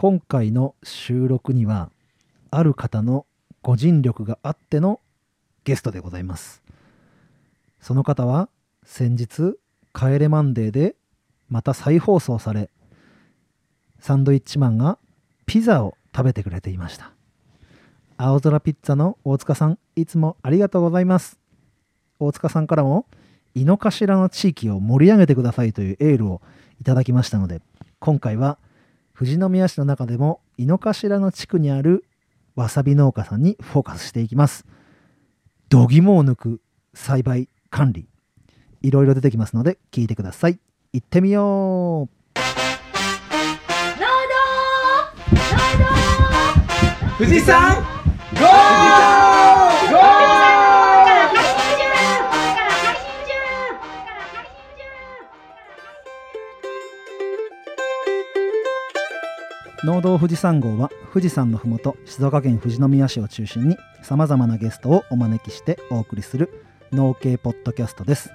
今回の収録にはある方のご尽力があってのゲストでございます。その方は先日「帰れマンデー」でまた再放送されサンドイッチマンがピザを食べてくれていました。青空ピッツァの大塚さんいつもありがとうございます。大塚さんからも井の頭の地域を盛り上げてくださいというエールをいただきましたので今回は富士宮市の中でも井の頭の地区にあるわさび農家さんにフォーカスしていきます。度肝を抜く栽培管理いろいろ出てきますので聞いてください。行ってみよう。富士山ゴー農道富士山号は富士山のふもと静岡県富士宮市を中心にさまざまなゲストをお招きしてお送りする農系ポッドキャストです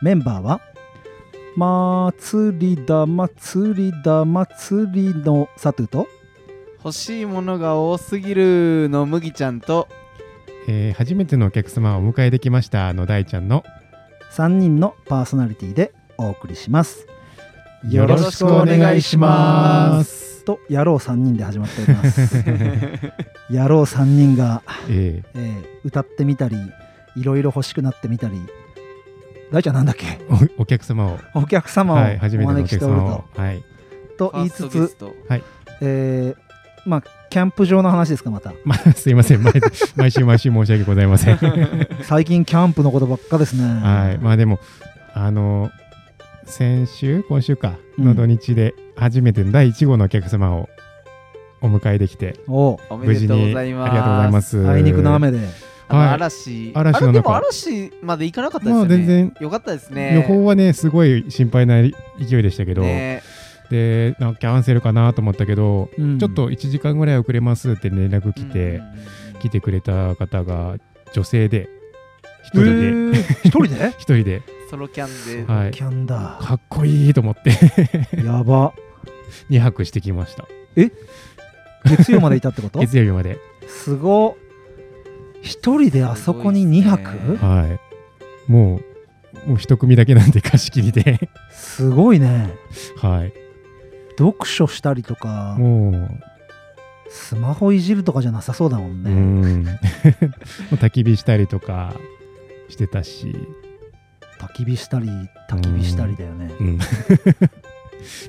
メンバーは祭りだ祭りだ祭りのサトゥと欲しいものが多すぎるの麦ちゃんとえー初めてのお客様をお迎えできましたの大ちゃんの3人のパーソナリティでお送りしますよろしくお願いします。と野郎3人で始まっております。野郎3人が、ええ。ー歌ってみたりいろいろ欲しくなってみたり。大ちゃんなんだっけ？ーおお客様を、お客様をはい、初めおてのお招きしておる客様をと、、はい、と言いつつストえーまあキャンプ場の話ですかまた。まあ、すいません。毎毎週毎週申し訳ございません。最近キャンプのことばっかですね。はい。まあでもあの先週？今週か。うん。の土日で初めての第1号のお客様をお迎えできておうおめでとうございます。無事にありがとうございます。あいにくの雨で。あのはい嵐。嵐の中。嵐まで行かなかったですよね、まあ全然。よかったですね。予報はねすごい心配な勢いでしたけど、ね。でなんかキャンセルかなと思ったけど、うん。ちょっと1時間ぐらい遅れますって連絡来て、うん。来てくれた方が女性で一え人で。ー。一人で？一人でソロキャンで、はい。キャンだ。かっこいいと思って。やば。2泊してきました。月曜までいたってこと？月曜日まで。すご。っ一人であそこに2泊ね。はい。もうもう一組だけなんで貸し切りで。すごいね。はい。読書したりとか。もう。スマホいじるとかじゃなさそうだもんうね う焚き火したりとかしてたし、焚き火したり焚き火したりだよね。うん、ちょ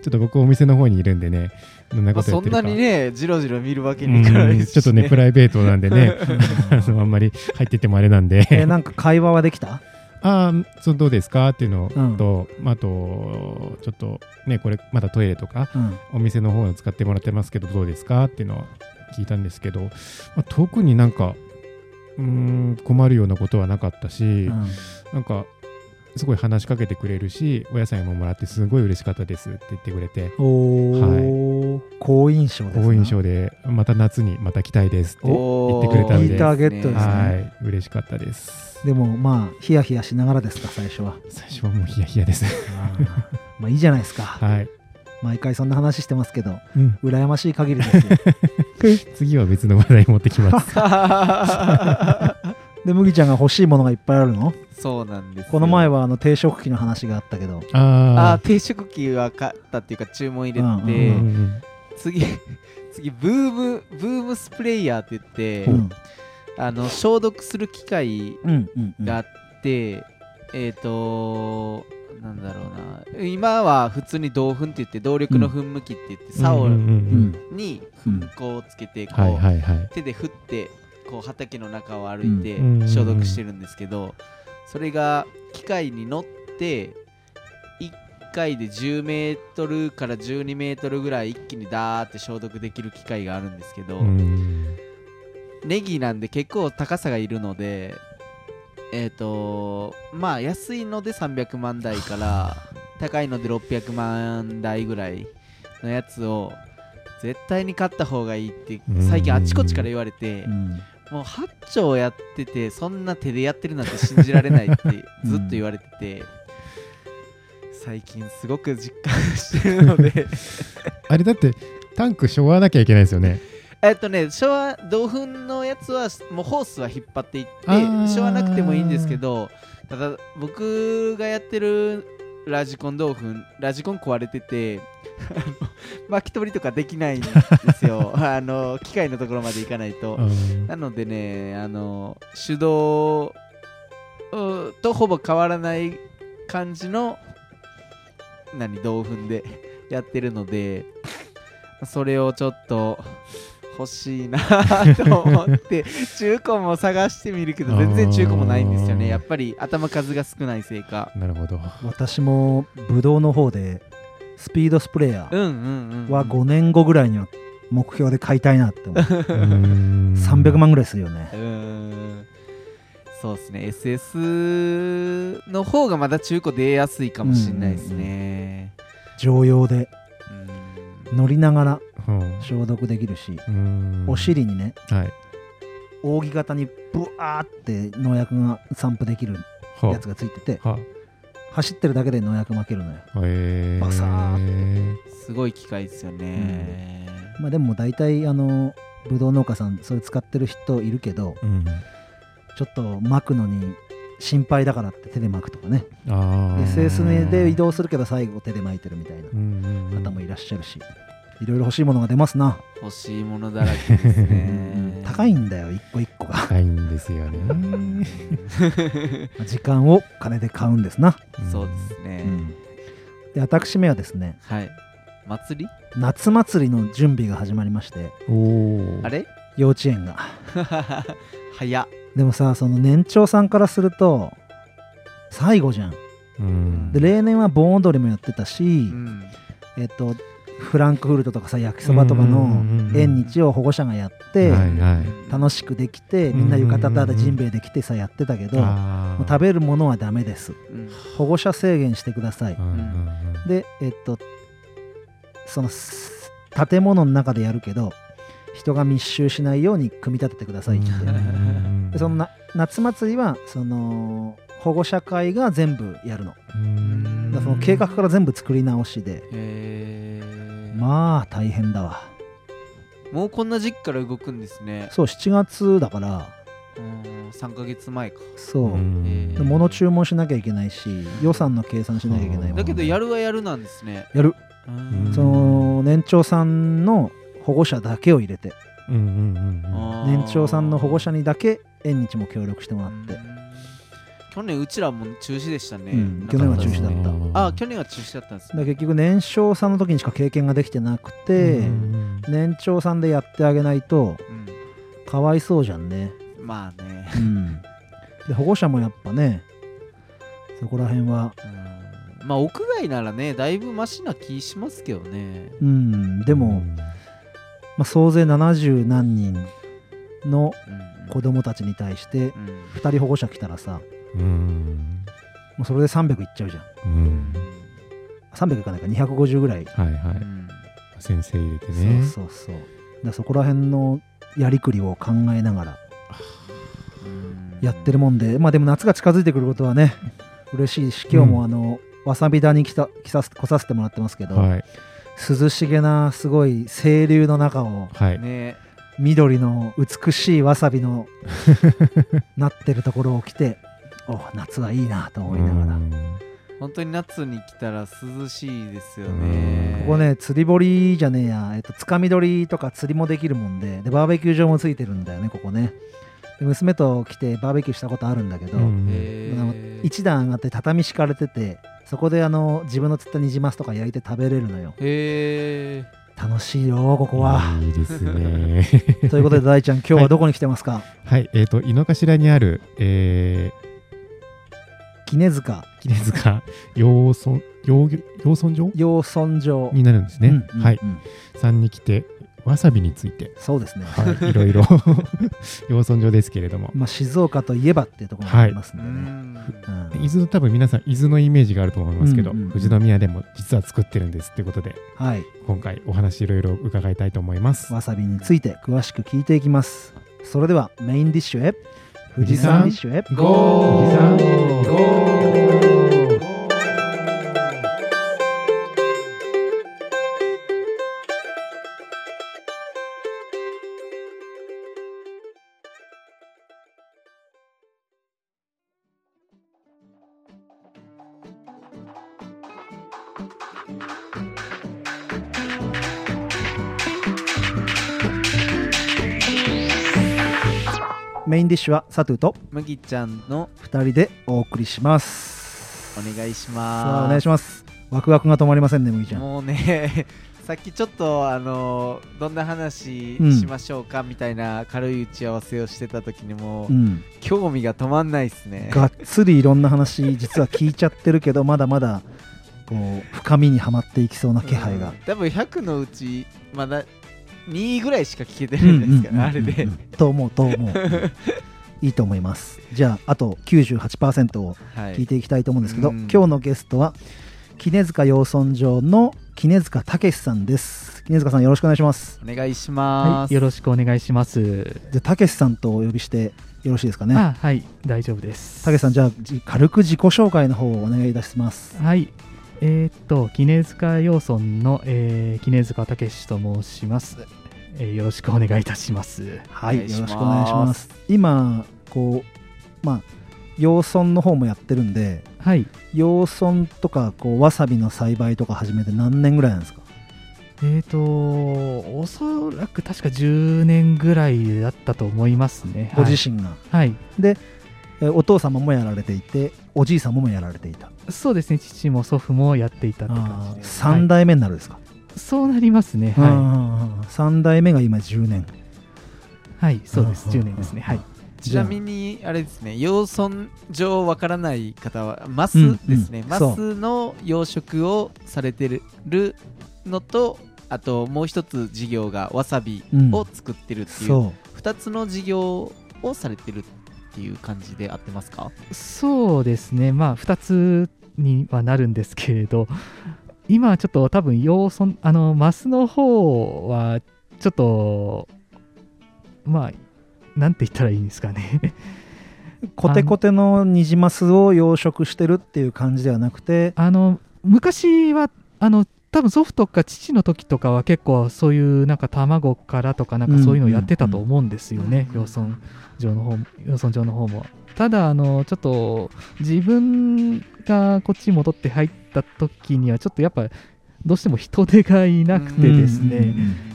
っと僕お店の方にいるんでねどんなことやってるか、なにねじろじろ見るわけにいかないですし、うん。ちょっとねプライベートなんでね。あのあんまり入っててもあれなんで。えーなんか会話はできた？ああ、そのどうですか？っていうのうん。と、あと、ちょっとね、これ、まだトイレとか、うん。お店の方を使ってもらってますけど、どうですか？っていうのを聞いたんですけど、まあ、特になんか、うーん、困るようなことはなかったし、うん。なんか、すごい話しかけてくれるし、お野菜ももらって、すごい嬉しかったですって言ってくれて、おお好印象ですね。好印象で、また夏にまた来たいですって言ってくれたんで、いいターゲットですね。はい、嬉しかったです。でもまあヒヤヒヤしながらですか最初は。最初はもうヒヤヒヤです。まあいいじゃないですか。はい。毎回そんな話してますけどうん。羨ましい限りですよ。次は別の話題持ってきます。で麦ちゃんが欲しいものがいっぱいあるの？そうなんですよ。この前はあの定食機の話があったけど。ああ定食機は買ったっていうか注文入れて、うんあ、うんうん。次 次ブームブームスプレーヤーって言って、うん。あの消毒する機械うんうんうん。があって、えっ、となんだろうな。今は普通に銅粉って言って動力の噴霧器って言って、竿うんうんうん。にうん。粉をつけてこう、はいはいはい。手で振ってこう畑の中を歩いてうん。消毒してるんですけど、それが機械に乗って1回で10メートルから12メートルぐらい一気にダーって消毒できる機械があるんですけど、うん。ネギなんで結構高さがいるのでえっ、とまあ安いので300万台から高いので600万台ぐらいのやつを絶対に買った方がいいって最近あちこちから言われてうんもう8丁やっててそんな手でやってるなんて信じられないって ずっと言われてて、最近すごく実感してるので。あれだってタンクしょわなきゃいけないですよね。えっとね昭和同粉のやつはもうホースは引っ張っていってあー。昭和なくてもいいんですけどただ僕がやってるラジコン同粉ラジコン壊れてて巻き取りとかできないんですよ。あの機械のところまで行かないと。うん。なのでねあの手動うとほぼ変わらない感じの何同粉でやってるのでそれをちょっと欲しいなと思って 中古も探してみるけど全然中古もないんですよね。やっぱり頭数が少ないせいか。なるほど。私もブドウの方でスピードスプレーヤうんうんうん、うん、ーは5年後ぐらいには目標で買いたいなって思う。300 300万ぐらいするよね。うーん。そうですね。SS の方がまだ中古出やすいかもしれないですね。常用で。うん乗りながらうん。消毒できるしうん。お尻にねはい。扇形にブワーって農薬が散布できるはやつがついてては走ってるだけで農薬負けるのよ。えー、バサーすごい機械ですよね、まあでも大体あのブドウ農家さんそれ使ってる人いるけどうん。ちょっと巻くのに心配だからって手で巻くとかね。SS で移動するけど最後手で巻いてるみたいな方もいらっしゃるし。いろいろ欲しいものが出ますな、欲しいものだらけですね。高いんだよ一個一個が。高いんですよね。時間を金で買うんですな、そうですね、うん。で私めはですねはい。祭り？夏祭りの準備が始まりましておおあれ？幼稚園が。早っでもさその年長さんからすると最後じゃん。うん。で例年は盆踊りもやってたし、うん。えっとフランクフルトとかさ焼きそばとかの縁日を保護者がやって、楽しくできてみんな浴衣だジンベエできてさやってたけど、もう食べるものはダメです。うん。保護者制限してください、でえっとそのす建物の中でやるけど人が密集しないように組み立ててくださいってでそのな夏祭りはその保護者会が全部やるの。だその計画から全部作り直しで。えー、まあ大変だわ。もうこんな時期から動くんですね。そう7月だから。うん3ヶ月前か。そう、物注文しなきゃいけないし予算の計算しなきゃいけないもんだけどやるはやるなんですね。やる。うん。その年長さんの保護者だけを入れて。うんうんうんうん。年長さんの保護者にだけ縁日も協力してもらって。うん去年うちらも中止でしたね、うん去年は中止だった。ですね。あ去年は中止だったんですね。だ結局年少さんの時にしか経験ができてなくて、うん年長さんでやってあげないとうん。かわいそうじゃんね、まあね。うん、で保護者もやっぱねそこら辺は。うん。まあ屋外ならねだいぶマシな気しますけどね。うんでも、まあ、総勢70何人のうん。子供たちに対してうん。2人保護者来たらさうん。もうそれで300いっちゃうじゃん。うん。300いかないか250ぐらい、はいはい。うん。先生入れてね。そうそうそう。でそこら辺のやりくりを考えながらうん。やってるもんで、まあでも夏が近づいてくることはね嬉しいし今日もあの、わさび田に来た来させ来させてもらってますけど、はい涼しげなすごい清流の中をはい。ね。緑の美しいわさびの なってるところを来てお夏はいいなと思いながら。うん。本当に夏に来たら涼しいですようねん。ここね釣り堀じゃねえや、えっと、つかみ取りとか釣りもできるもんででバーベキュー場もついてるんだよねここね。で娘と来てバーベキューしたことあるんだけど、うんへあのー一段上がって畳敷かれててそこであの自分の釣ったニジマスとか焼いて食べれるのよ。へ楽しいよここは。いいですね。ということで大ちゃん今日はどこに来てますか、はいえっと井の頭にあるえ杵塚。ー、杵塚。養村養養村場養村場になるんですね、うんうんはい。うんさんに来てわさびについて。そうですね、はいいろいろ。養村場ですけれども。まあ、静岡といえばっていうところがありますんーうでね、んうん。伊豆の多分皆さん伊豆のイメージがあると思いますけど、うんうんうん。富士宮でも実は作ってるんですってことではい。今回お話いろいろ伺いたいと思います。わさびについて詳しく聞いていきます。それではメインディッシュへ。富士士山山ディッシュへ。ゴー。富士山ゴーディッシュはサトゥと麦ちゃんの2人でお送りします。お願いしさあますお願いします。ワクワクが止まりませんね麦ちゃん。もうね さっきちょっとあのどんな話うんしましょうかみたいな軽い打ち合わせをしてた時にも、うん。興味が止まんないですね。がっつりいろんな話実は聞いちゃってるけど まだまだこう深みにはまっていきそうな気配が。うん。多分100のうちまだ2ぐらいしか聞けてないんですから、あれで、と思うと思う。いいと思います。じゃああと98%をはい。聞いていきたいと思うんですけど、うん。今日のゲストは杵塚養豚場の杵塚武さんです。杵塚さんよろしくお願いします。お願いしはい、ます、よろしくお願いします。じゃあ武さんとお呼びしてよろしいですかね？あ、はい、大丈夫です。武さんじゃあじ軽く自己紹介の方をお願いいたします。はい、えーっと、杵塚養豚の、えー、杵塚武史と申します、えーよろしくお願いいたします。はいよろしくお願いします。今こうまあ養豚の方もやってるんではい、養豚とかこうわさびの栽培とか始めて何年ぐらいなんですか？えーっと、おそらく確か10年ぐらいだったと思いますね。ご自身が、はい、えーお父様もやられていておじい様もやられていた。はい、そうですね、父も祖父もやっていたって感じです。3代目になるんですか、はいそうなりますね。うんはうんうん。3代目が今10年。い、はい、そうです、うんうん10年ですね。はい。ちなみにあれですね養豚場わからない方はマスうんですね、マうん。そう。スの養殖をされてるのとあともう一つ事業がわさびうん。を作ってるっていうそ二つの事業をされてるっていう感じで合ってますか？そうですね、まあ、2つにはなるんですけれど、今はちょっと多分、養豚、あの、マスの方は、ちょっと、まあ、なんて言ったらいいんですかね。う コテコテのニジマスを養殖してるっていう感じではなくて。あの、昔は、あの、多分祖父とか父の時とかは結構そういうなんか卵からとかなんかそういうのをやってたと思うんですよね、うん養豚場の方養豚場の方もただあのちょっと自分がこっちに戻って入った時にはちょっとやっぱどうしても人手がいなくてですね、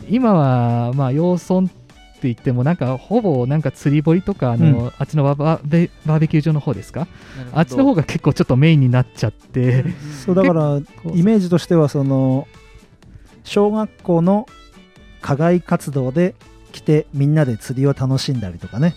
今はまあ養豚って言ってもなんかほぼなんか釣り堀とかあの、うん。あっちのババベバーベキュー場の方ですか？あっちの方が結構ちょっとメインになっちゃって、そうだからイメージとしてはその小学校の課外活動で来てみんなで釣りを楽しんだりとかね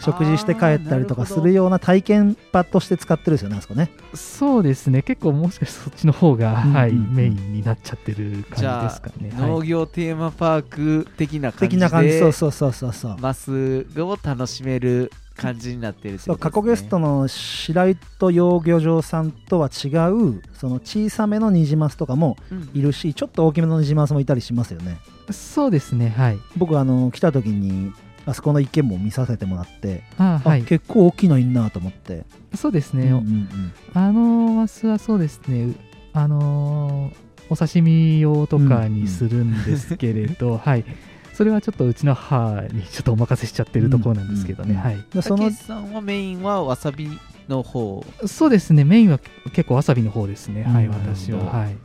食事して帰ったりとかするような体験場として使ってるんですよねあそこね。そうですね、結構もしかしてそっちの方が、はい、うん。うんうん。メインになっちゃってる感じじゃあですかね。農はい、業テーマパーク的な感じで的な感じ。そうそうそうそうそう。マスを楽しめる感じになってる過ことですね。去ゲストの白糸養魚場さんとは違うその小さめのニジマスとかもうん。いるしちょっと大きめのニジマスもいたりしますよね。そうですね、はい。僕あの来た時にあそこの池も見させてもらって、ああはい、結構大きいのいんなと思って、そうですね、うんうんうん。あのマスはそうですね、あのーお刺身用とかにするんですけれど、はい、それはちょっとうちの母にちょっとお任せしちゃってるところなんですけどね、うんうんはい。でそのさんはメインはわさびの方。そうですね、メインは結構わさびの方ですね、はい、うん私は。なるほど。は。い。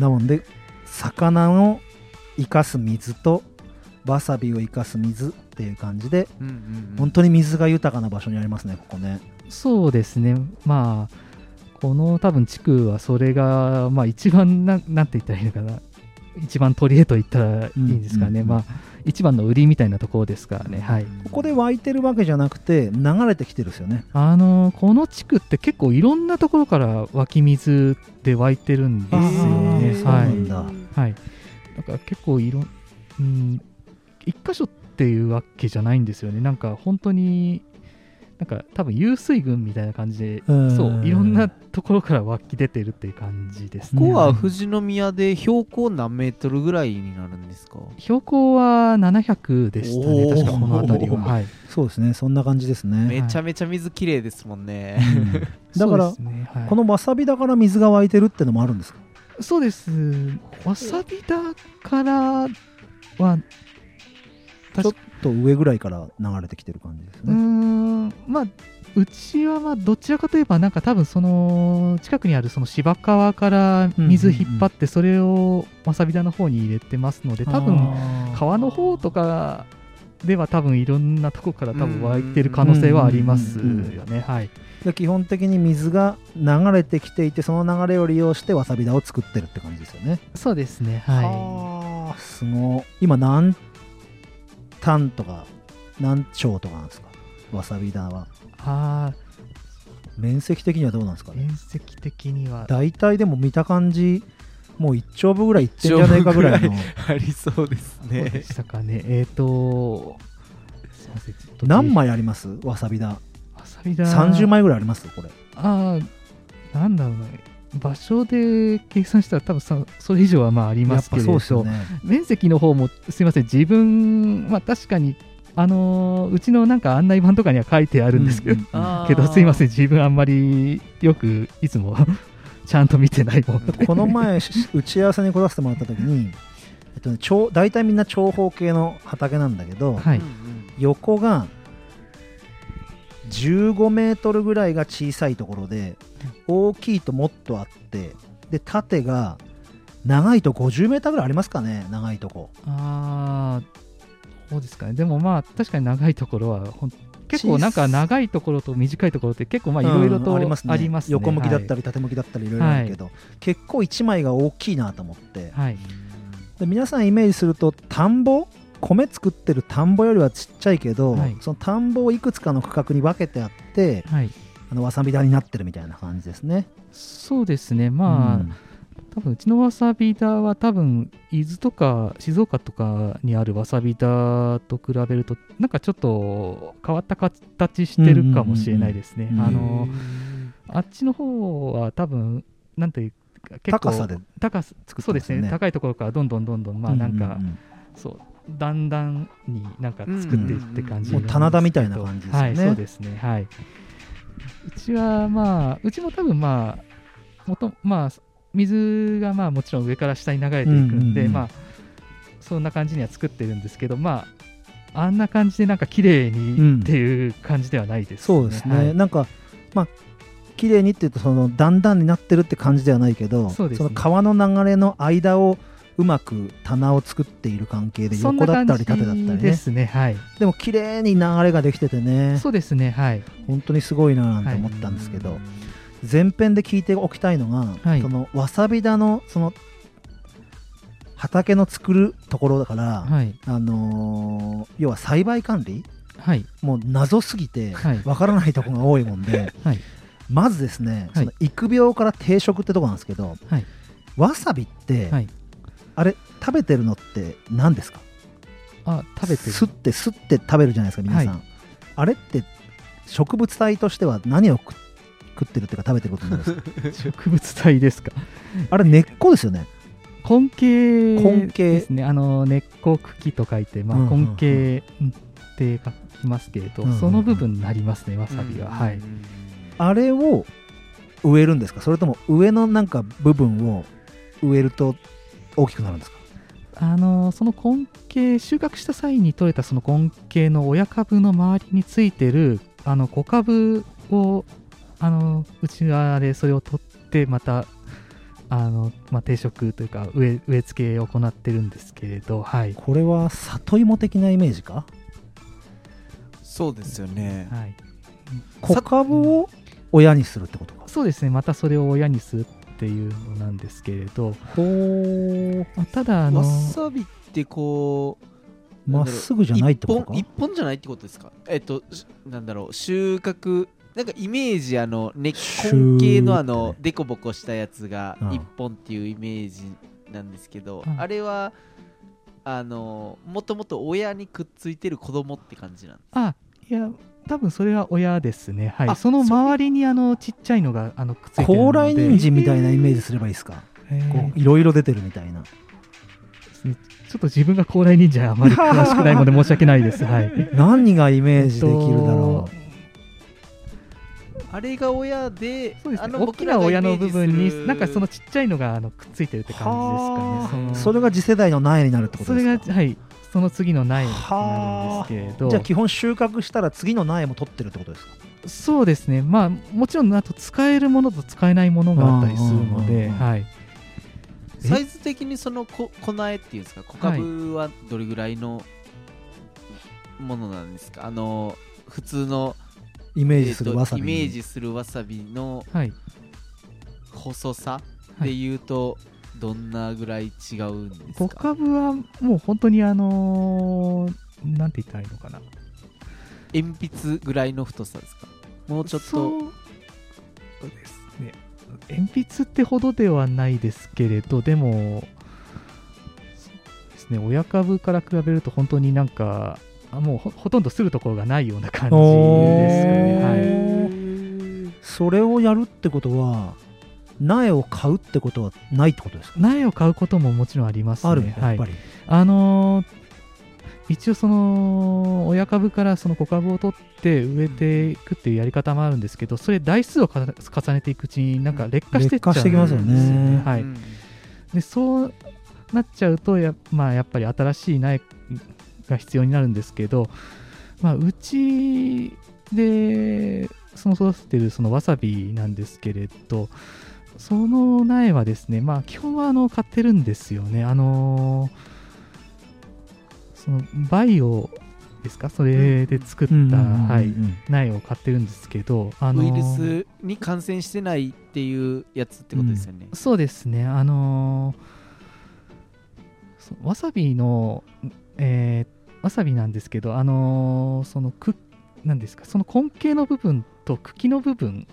なので魚を生かす水とわさびを生かす水っていう感じで、うんうんうん。本当に水が豊かな場所にありますねここね。そうですね、まあ、この多分地区はそれが、まあ、一番なん、なんて言ったらいいのかな、一番取り柄と言ったらいいんですかね、うんうんまあ、一番の売りみたいなところですからね、はい。ここで湧いてるわけじゃなくて流れてきてるんですよね。あのこの地区って結構いろんなところから湧き水で湧いてるんですよあね。ーそうはないんだ。はい。だから結構いろん、うん、一箇所っていうわけじゃないんですよね。なんか本当に、なんか多分湧水群みたいな感じで、うんそう、いろんなところから湧き出てるっていう感じですね。ここは富士宮で標高何メートルぐらいになるんですか？標高は700でしたね、確かこの辺りは。はい。そうですねそんな感じですね、めちゃめちゃ水きれいですもんねうんだからねはいこのわさびだから水が湧いてるってのもあるんですかそうです。わさびだからは、ちょっと上ぐらいから流れてきてる感じですね。ん、まあ、うちはまあどちらかといえば、なんか多分その近くにあるその芝川から水引っ張って、それをわさび田の方に入れてますので、多分川の方とかでは多分いろんなとこから多分湧いてる可能性はありますよね。はい。で基本的に水が流れてきていてその流れを利用してわさび田を作ってるって感じですよねそうですね。ははあすごい今何単とか何丁とかなんですか？わさび田はいあ面積的にはどうなんですかあ、ね？面積的には。大体でも見た感じもう1丁分ぐらいいってんじゃないかぐらいの ありそうですそうでねしたかね。えっ、と、すいません。何枚あります？わさび田わさびだ。30枚ぐらいあります？これああ、なんだろうな。場所で計算したら多分そそれ以上はまあありますけれど。ね面積の方もすいません。自分まあ確かにあのーうちのなんか案内板とかには書いてあるんですけど、うんうんけどすいません。自分あんまりよくいつもちゃんと見てないもので。この前し打ち合わせに来させてもらった時に、えっとね、長大体みんな長方形の畑なんだけど、はい。横が15メートルぐらいが小さいところで大きいともっとあってで縦が長いと50メーターぐらいありますかね長いとこ。ああそうですかね。でもまあ確かに長いところは結構なんか長いところと短いところって結構まあいろいろとうんありますね,、横向きだったりり縦向きだったりいろいろあるけど、結構1枚が大きいなと思って。はい、で皆さんイメージすると田んぼ米作ってる田んぼよりはちっちゃいけど、はい。その田んぼをいくつかの区画に分けてあってはい、あのわさび田になってるみたいな感じですね。そうですね。まあ、うん。多分うちのわさび田は多分伊豆とか静岡とかにあるわさび田と比べるとなんかちょっと変わった形してるかもしれないですね。うん。うんうん。あのあっちの方は多分なんていうか結構高さで高さ作ってそうですね。高いところからどんどんどんどんまあなんか、ううん。そうだんだんになんか作っていくって感じ棚田みたいな感じですよね。はいそうですね。はい。うちはまあうちも多分まあもとまあ水がまあもちろん上から下に流れていくんで、うんうんうん。まあそんな感じには作ってるんですけどまああんな感じでなんか綺麗うんにっていう感じではないです、そうですね、はい。なんかまあ綺麗にっていうとその段々になってるって感じではないけどね。の川の流れの間をうまく棚を作っている関係で横だったり縦だったりじでねすねはい。でも綺麗に流れができててね。そうですねはい。本当にすごいななんて思ったんですけど、前編で聞いておきたいのが、はい。そのわさび田のその畑の作るところだから、はい。あのー要は栽培管理はい。もう謎すぎてはい。わからないところが多いもんで、はい。まずですね、はい。その育苗から定食ってとこなんですけど、はい。わさびって、はいあれ食べてるのって何ですか？あ食べてるすってすって食べるじゃないですか皆さん、はあれって植物体としては何を食食ってるっていうか食べてることになるんですか？植物体ですか？あれ根っこですよね。根茎根茎。ですね。あの根っこ茎と書いて、まあうんうんうん。根茎って書きますけれど、うんうんうん。その部分になりますねわさびは、はい。あれを植えるんですか？それとも上のなんか部分を植えると大きくなるんですか？あのその根茎収穫した際に取れたその根茎の親株の周りについてるあの小株をあのうちわでそれを取ってまたあの、まあ、定食というか植え植え付けを行ってるんですけれどはい、これは里芋的なイメージか？そうですよね。はい、小株を親にするってことか。そうですね。またそれを親にするっていうのなんですけれど、ほただあのわさびってこうまっすぐじゃないってことか？一本一本じゃないってことですか？えっとしなんだろう収穫なんかイメージあの根シュー根茎のあのデコボコしたやつがうん。一本っていうイメージなんですけど、うん。あれはあのもともと親にくっついてる子供って感じなんですあいや多分それは親ですね。はい。あその周りにあのちっちゃいのがあのくっついてるので。高麗人参みたいなイメージすればいいですか？えー。こういろいろ出てるみたいな。ちょっと自分が高麗人参あまり詳しくないので申し訳ないです。はい。何がイメージできるだろえっあれが親でそうですね。あの大きな親の部分になんかそのちっちゃいのがあのくっついてるってう感じですかね。それが次世代の苗になるってことそですか？れがはいその次の苗になるんはですけれど。じゃあ基本収穫したら次の苗も取ってるってことですか？そうですね。まあもちろんあと使えるものと使えないものがあったりするのではい。サイズ的にそのこ粉苗っていうんですか？小株はどれぐらいのものなんですか？あの普通のイメージするわさび、イメージするわさびのはい。細さで言うと、どんなぐらい違うんです小か？株はもう本当にあのーなんて言ったらいいのかな。鉛筆ぐらいの太さですか？もうちょっと。そうですね。鉛筆ってほどではないですけれどでもそうですね。親株から比べると本当になんかあもうほほとんどするところがないような感じですかね、はい、はい、それをやるってことは苗を買うってことはないってことですか、苗を買うことももちろんありますね。あるやっぱり、はい、あのー一応その親株からその子株を取って植えていくっていうやり方もあるんですけどそれ台数をか重ねていくうちになんか劣化してっちゃうん劣化してきますよね。はい。うんでそうなっちゃうとや,、まあ、やっぱり新しい苗が必要になるんですけど、まあ、うちでその育ててるそのわさびなんですけれどその苗はですね、まあ、基本はあの買ってるんですよね。あのーそのバイオですか？それで作った、苗を買ってるんですけど、あのウイールスに感染してないっていうやつってことですよね、そうですね、あのーそわさびの、えーわさびなんですけど、あのーそのくなんですか？その根茎の部分と茎の部分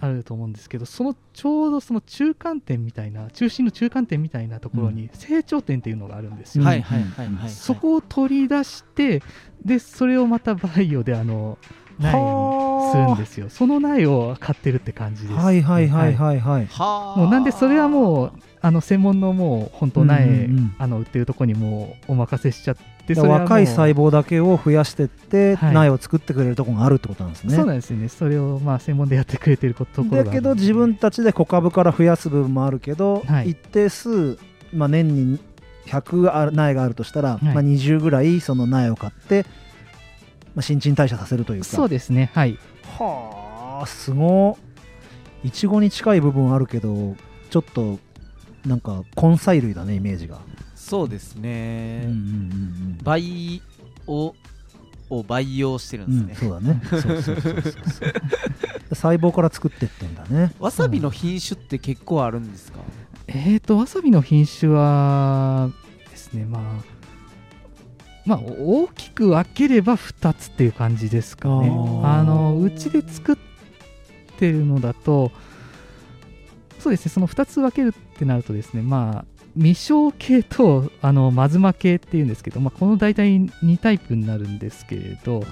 あると思うんですけど、そのちょうどその中間点みたいな中心の中間点みたいなところに成長点っていうのがあるんですよ、はいはいはいはい、はい、そこを取り出してでそれをまたバイオであの苗にするんですよ。その苗を買ってるって感じです、はいはいはいはいはい、はあ。もうなんでそれはもうあの専門のもう本当苗、うんうんうん。あの売ってるとこにもうお任せしちゃって若い細胞胞だけを増やしてって、はい。苗を作ってくれるところがあるってことなんですね。そうなんですよね。それをまあ専門でやってくれてることころだけど自分たちで小株から増やす部分もあるけど、はい。一定数、まあ、年に100ある苗があるとしたら、い。まあ、20ぐらいその苗を買って、まあ、新陳代謝させるというか。そうですね。はい。はあすごいちごに近い部分あるけどちょっとなんか根菜類だねイメージが、そうですね、うんうんうん培をを培養してるうんん、ですね、そうだね。そうそうそうそうそう。細胞から作ってってんだね。わさびの品種って結構あるんですか、えーとわさびの品種はですねまあまあ大きく分ければ2つっていう感じですかね。あのうちで作ってるのだとそうですねその2つ分けるってなるとですねまあ未生系とあのマズマ系っていうんですけど、まあ、この大体2タイプになるんですけれど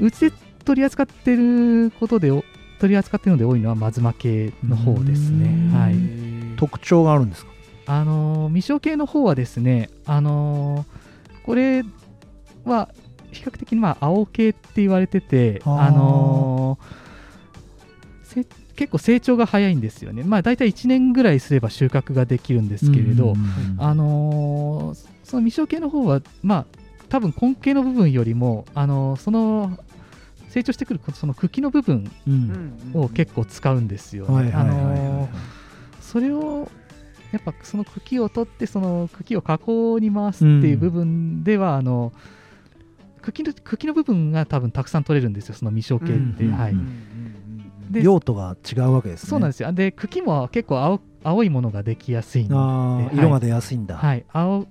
うちで取り扱ってることでお取り扱ってるので多いのはマズマ系の方ですね。はい。特徴があるんですか？あのー未生系の方はですね、あのーこれは比較的まあ青系って言われてて、あのーせ結構成長が早いんですよね。まあ大体1年ぐらいすれば収穫ができるんですけれど、あのーその未生系の方はまあ多分根茎の部分よりも、あのーその成長してくるその茎の部分うんを結構使うんですよね。それをやっぱその茎を取ってその茎を加工に回すっていう部分では、あの茎の茎の部分が多分たくさん取れるんですよその未生系って、はいうんうんうんうんうん。で用途が違うわけですね。そうなんですよ。で茎も結構青青いものができやすいので、あー色が出やすいんだ、はい、青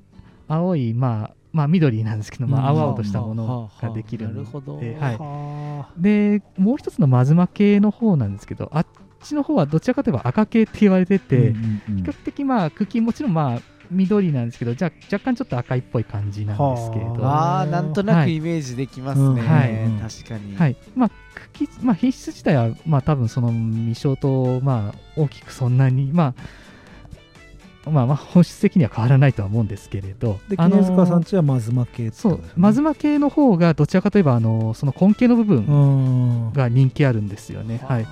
青いまあまあ緑なんですけど、まあ、うん。青々としたものができるので、はい、はでもう一つのマズマ系の方なんですけどあっちの方はどちらかといえば赤系って言われてーて、比較的まあ茎もちろんまあ緑なんですけどじゃ若干ちょっと赤いっぽい感じなんですけれど。はあ。ーなんとなくイメージできますね、うん。はい。確かに、はい。まあ茎まあ品質自体はまあ多分その未生とまあ大きくそんなにまあまあまあ本質的には変わらないとは思うんですけれど。で塚さんちはマズマ系ってそうマズマ系の方がどちらかといえばあのその根茎の部分うん。が人気あるんですよね、はい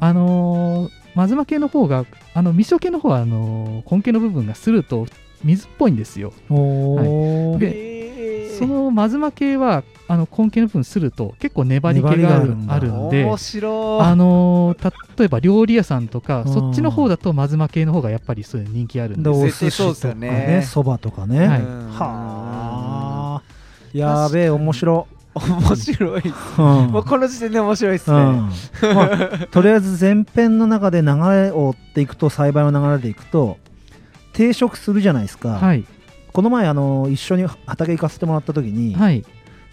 あのーマズマ系の方があの未生系の方はあのー根茎の部分がすると水っぽいんですよ。おー。でそのマズマ系はあの根茎の部分すると結構粘り気があるあるんだあるんで面白い。あのー例えば料理屋さんとかうんそっちの方だとマズマ系の方がやっぱりそういう人気あるんでお寿そうですよ司とかねね。そばとかね、はい。うん。はあやべえ面白面白いっす。うん。もうこの時点で面白いっすね、うん。まあとりあえず前編の中で流れを追っていくと栽培の流れでいくと定食するじゃないですか、はい。この前あの一緒に畑行かせてもらった時に、はい。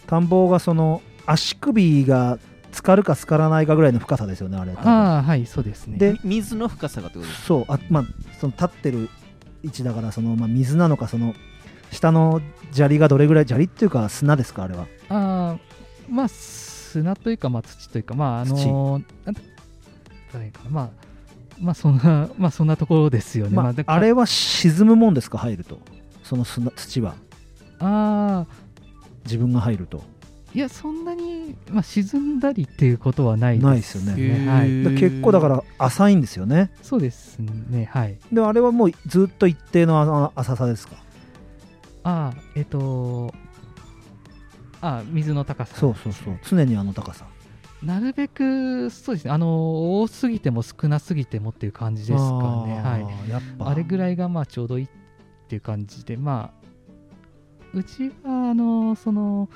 田んぼがその足首が浸かるか浸からないかぐらいの深さですよねあれ。ああはいそうですね。でみ水の深さがってことですそうあまあその立ってる位置だからその、まあ、水なのかその下の砂利がどれぐらい砂利っていうか砂ですかあれは？ああまあ砂というか、まあ、土というかまああのなんて言ったらいいかなまあまあそんな まあそんなところですよね、まあだあれは沈むもんですか入ると？その砂土は？ああ自分が入ると。いやそんなに、まあ、沈んだりっていうことはないですないですよね。はい、だ結構だから浅いんですよね。そうですねはい。であれはもうずっと一定の浅さですか？ああえっ、とああ水の高さ。そうそうそう。常にあの高さ。なるべくそうですね。あの多すぎても少なすぎてもっていう感じですかね。はい。いやっぱ。あれぐらいがまあちょうどいいっていう感じでまあうちはあのその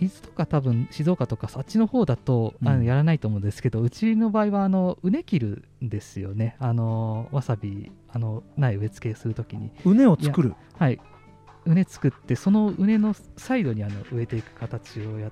伊豆とか多分静岡とかそっちの方だと、あうん。のやらないと思うんですけどうちの場合はあのうね切るんですよね。あのわさびあの苗植え付けするときに。畝を作る。はいうね作ってその畝のサイドにあの植えていく形をや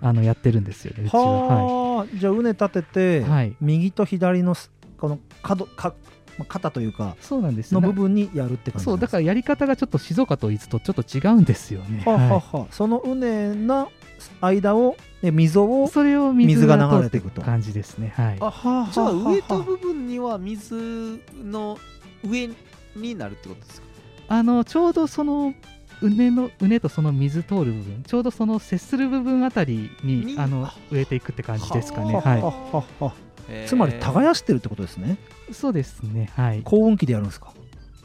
あのやってるんですよねうちは。ははあ、じゃあ畝立てて、い、はい、右と左のすこの角かまあ肩というかそうなんです。のな部分にやるって感じそうだかららやり方がちょっと静岡と伊豆とちょっと違うんですよね。はあ、はあはい。はあ、その畝の間をえ溝をそれを水が水が流れていくと。感じですね。はい。あはじゃあ植えた部分には水の上になるってことですか？あのちょうどそのうねのうねとその水通る部分、ちょうどその接する部分あたりににあの植えていくって感じですかね。はははははへーつまり耕してるってことですねい。そうですね。はい。耕運機でやるんですか？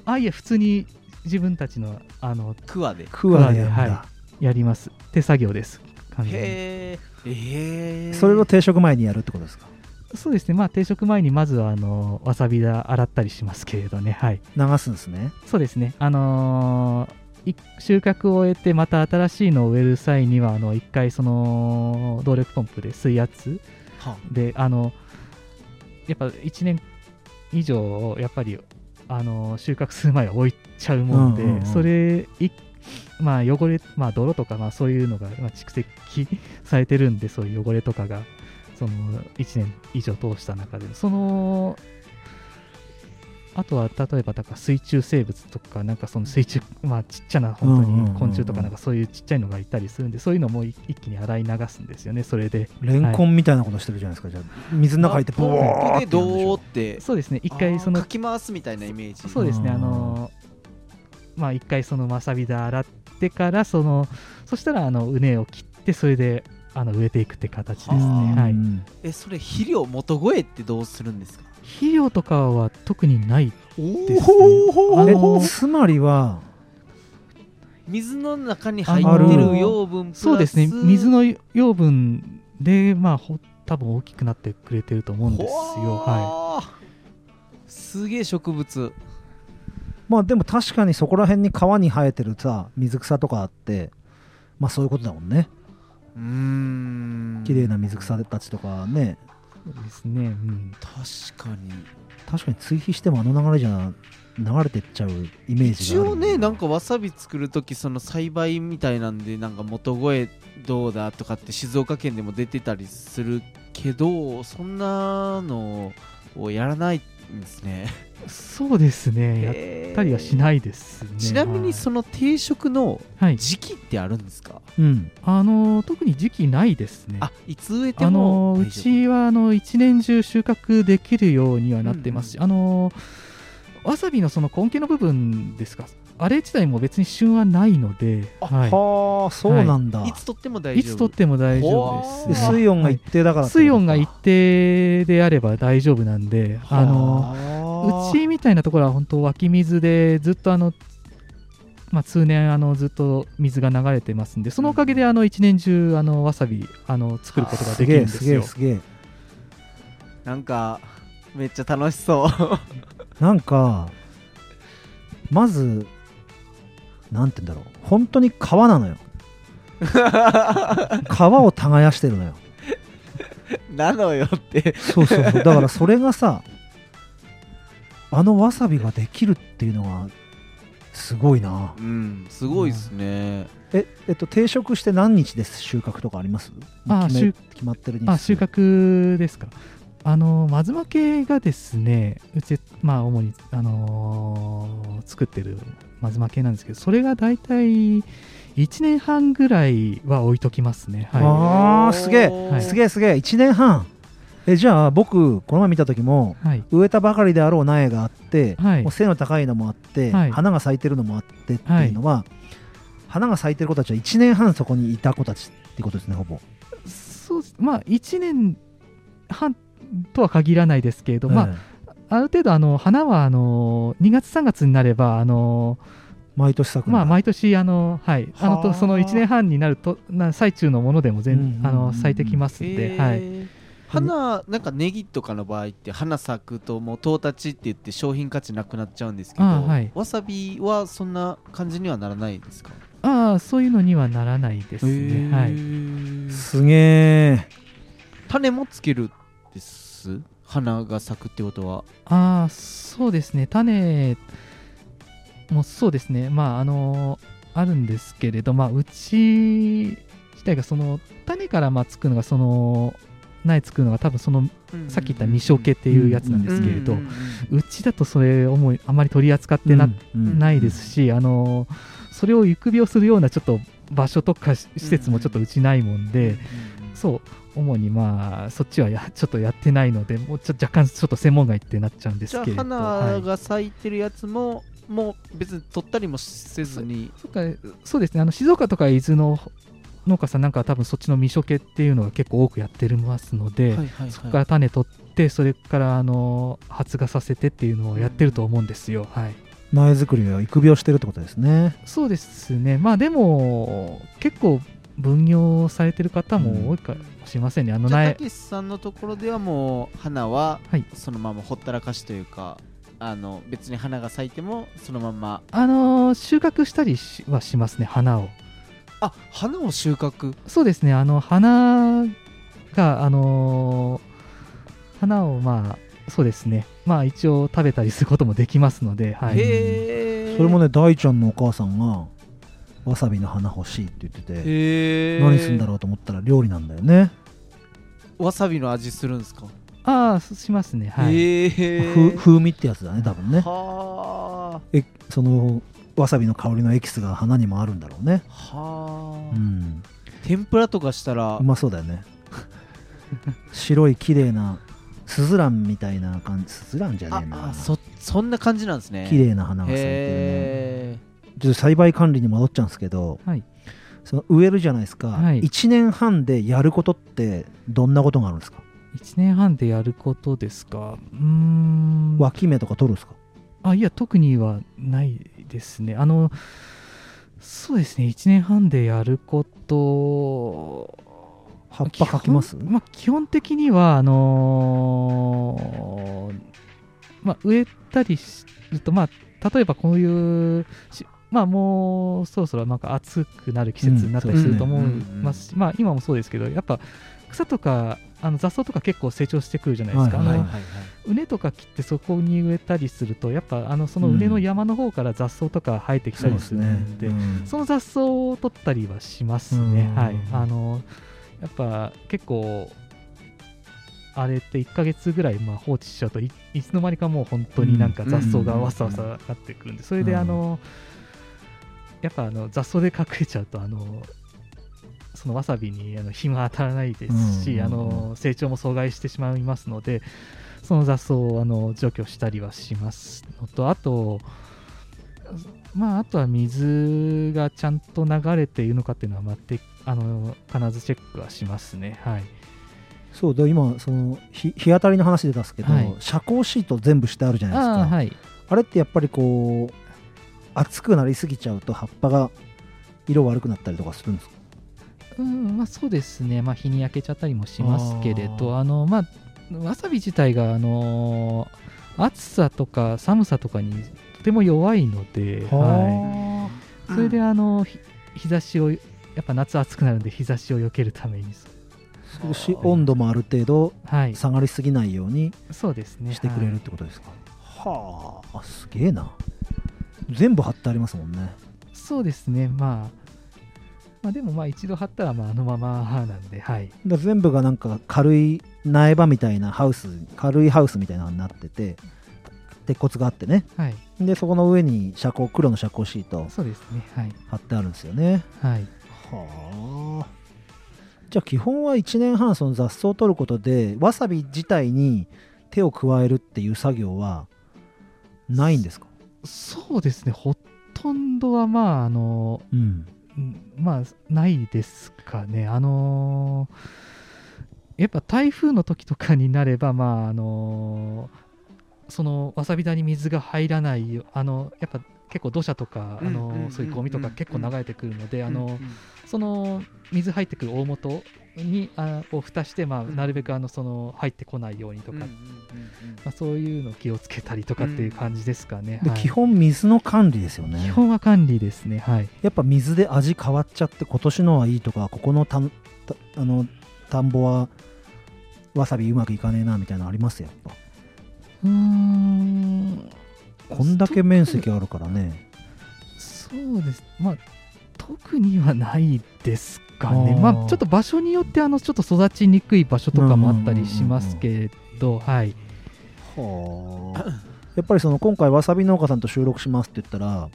あいえ普通に自分たちのあのクワでへクワではやります。手作業です。完全にええー、それを定食前にやるってことですか？そうですね。まあ定食前にまずはあのわさびだ洗ったりしますけれどね。はい。流すんですねそうですね、あのーい収穫を終えてまた新しいのを植える際にはあの一回その動力ポンプで水圧はであのやっぱ1年以上やっぱりあの収穫する前は置いちゃうもんで、うんうんうんそれいまあ汚れ、まあ、泥とかまあそういうのがまあ蓄積 されてるんでそういう汚れとかがその1年以上通した中でそのあとは例えばだから水中生物とかなんかその水中まあちっちゃな本当に昆虫とかなんかそういうちっちゃいのがいたりするんでそういうのも一一気に洗い流すんですよねそれで。レンコンみたいなことしてるじゃないですか、じゃあ。水の中入ってボポンーってプでドーやるんでしょってそうですね。一回そのかき回すみたいなイメージ。そうですね、うんあのまあ一回そのわさびで洗ってからそのそしたらあの畝を切ってそれであの植えていくって形ですね。ははい。うんえそれ肥料元声ってどうするんですか？肥料とかは特にないおですね。おえあのつまりは水の中に入ってる養分プラスそうですね。水の養分でまあほ多分大きくなってくれてると思うんですよ。ははすげえ植物。まあでも確かにそこら辺に川に生えてるさ水草とかあってまあそういうことだもんねうーん。綺麗な水草たちとかね。いそうですね。うん。確かに。確かに追肥してもあの流れじゃ流れてっちゃうイメージ一がある。応ねなんかわさび作る時その栽培みたいなんでなんか元声どうだとかって静岡県でも出てたりするけどそんなのをやらないんですねそうですね。やっやたりはしないですね。ちなみにその定食のはい、はい時期ってあるんですか？うん。あの特に時期ないですね。あいつ植えてあも大丈夫？のうちはあの一年中収穫できるようにはなってますし、あのわさびのその根気の部分ですか？あれ自体も別に旬はないので、あはい。はあそうなんだ、いつ取っても大丈夫？いつとっても大丈夫です、水温が一定だからはい水温が一定であれば大丈夫なんで、あののうちみたいなところは本当湧き水でずっとあの、まあ、通年あのずっと水が流れてますんでそのおかげであの一年中あのわさびあの作ることができるんですすよ。げえすげえ。なんかめっちゃ楽しそう。なんかまずなんて言うんだろう。本当に川なのよ。皮を耕してるのよ。なのよって。そうそうそう。だからそれがさあのわさびができるっていうのがすごいな。うんすごいですね、ええっと定食して何日です収穫とかあります？あ決決まってる日数。あ収穫ですか。あの松負けがですねうちまあ主に、あのー作ってる松負けなんですけどそれが大体1年半ぐらいは置いときますね。はい。あーすげえはい。すげえすげえ。1年半えじゃあ僕この前見た時もはい。植えたばかりであろう苗があって、はい。もう背の高いのもあって、はい。花が咲いてるのもあってっていうのは、花が咲いてる子たちは1年半そこにいた子たちってことですねほぼ。そうまあ1年半とは限らないですけれど、まあえある程度あの花はあの2月3月になればあのえ毎年咲くまあ毎年あのはい。あ。のはあとその1年半になるとな最中のものでも全、あの咲いてきますんで、はい花なんかネギとかの場合って花咲くともうトータチって言って商品価値なくなっちゃうんですけど、あはい。わさびはそんな感じにはならないですか？ああそういうのにはならないですね。はい。いすげえ種もつけるです？花が咲くってことは。ああそうですね。種もそうですね。まああのあるんですけれどまあうち自体がその種からまあつくのがその苗つくのが多分そのさっき言った未生系っていうやつなんですけれど、うちだとそれ主にあまり取り扱ってな,、うん。ないですし、あのそれを育苗するようなちょっと場所とかし施設もちょっとうちないもんで、そう主にまあそっちはやちょっとやってないのでもうちょ若干ちょっと専門外ってなっちゃうんですけれど。花はい。が咲いてるやつも、もう別に取ったりもせずに。そっかそうですね。あの静岡とか伊豆の農家さんなんかは多分そっちの未生系っていうのが結構多くやってますので、はいはいはい。そこから種取ってそれからあの発芽させてっていうのをやってると思うんですよ、はい。苗作りを育苗してるってことですね。そうですね。まあでも結構分業されてる方も多いかもしれませんね、あのじゃあ苗たけしさんのところではもう花ははい。そのままほったらかしというかあの別に花が咲いてもそのまま。あの収穫したりしはしますね花をあ花を収穫？そうですね。あの花があの花をまあそうですね。まあ一応食べたりすることもできますので、はい、それもね大ちゃんのお母さんがわさびの花欲しいって言ってて何するんだろうと思ったら料理なんだよね。わさびの味するんですか、ああしますね。はい、風味ってやつだね多分ね。はえそのわさびの香りのエキスが花にもあるんだろうね。あはあ、うん。天ぷらとかしたらうまそうだよね。白い綺麗なスズランみたいな感じスズランじゃねあえな。あそそんな感じなんですね。綺麗な花が咲いてるね。へちょっと栽培管理に戻っちゃうんですけどはい、その植えるじゃないですか、はい。1年半でやることってどんなことがあるんですか、1年半でやることですか？うーん。脇芽とか取るんですか？あいや特にはないですね。あのそうですね。1年半でやること葉っぱかきます？基本,、まあ、基本的にはあのーまあ、植えたりすると、まあ、例えばこういうしまあもうそろそろなんか暑くなる季節になったりすると思いますし、まあ今もそうですけどやっぱ草とかあの雑草とか結構成長してくるじゃないですか、はいはい。あの畝とか切ってそこに植えたりするとやっぱあのその畝の山の方から雑草とか生えてきたりするんで、うんその雑草を取ったりはしますね。うん。はい。あの、やっぱ結構、あれって1ヶ月ぐらいまあ放置しちゃうとい、いつの間にかもう本当になんか雑草がわさわさなってくるんで、それでうん。あの、やっぱあの雑草で隠れちゃうと、あの、そのわさびにあの日が当たらないですし、うん。あの成長も阻害してしまいますので、その雑草をあの除去したりはしますのと、あと、まあ、あとは水がちゃんと流れているのかっていうのは、待ってあの必ずチェックはしますね。はい。そうで今その日日当たりの話出たんですけど、はい遮光シート全部してあるじゃないですかああ、はい。あれってやっぱりこう熱くなりすぎちゃうと葉っぱが色悪くなったりとかするんですか？うん、まあそうですね。まあ日に焼けちゃったりもしますけれど、あの、まあ、わさび自体が、あの暑さとか寒さとかにとても弱いので、はい。それで、あの、ひ日差しをやっぱ夏暑くなるんで日差しを避けるために。するし温度もある程度はい。下がりすぎないようにそうですね。してくれるってことですか、はあすげえな。全部貼ってありますもんね。そうですね、まあ、まあでもまあ一度貼ったらまああのままなんで、はい。だ全部がなんか軽い苗場みたいなハウス軽いハウスみたいなのになってて鉄骨があってねはい。でそこの上に遮光黒の遮光シートそうですね。はい。貼ってあるんですよねはい。はあじゃあ基本は1年半その雑草を取ることでわさび自体に手を加えるっていう作業はないんですか？そうですね。ほとんどはまあ、あの、うんうんまあ、ないですかね。あのやっぱ台風の時とかになれば、まあ、あのそのわさび田に水が入らないよあのやっぱ結構土砂とか、あのそういうゴミとか結構流れてくるので、あのその水入ってくる大元にあを蓋して、まあ、うんなるべくあのその入ってこないようにとか、まあ、そういうのを気をつけたりとかっていう感じですかね。基本水の管理ですよね基本は管理ですね。はい。やっぱ水で味変わっちゃって今年のはいいとかここのたんたあの田んぼはわさびうまくいかねえなみたいなのありますよやっうーんぱこんだけ面積あるからねそうです。まあ、特にはないですかね。まあ、ちょっと場所によって、あの、ちょっと育ちにくい場所とかもあったりしますけれど、はい。はあ やっぱりその今回わさび農家さんと収録しますって言ったら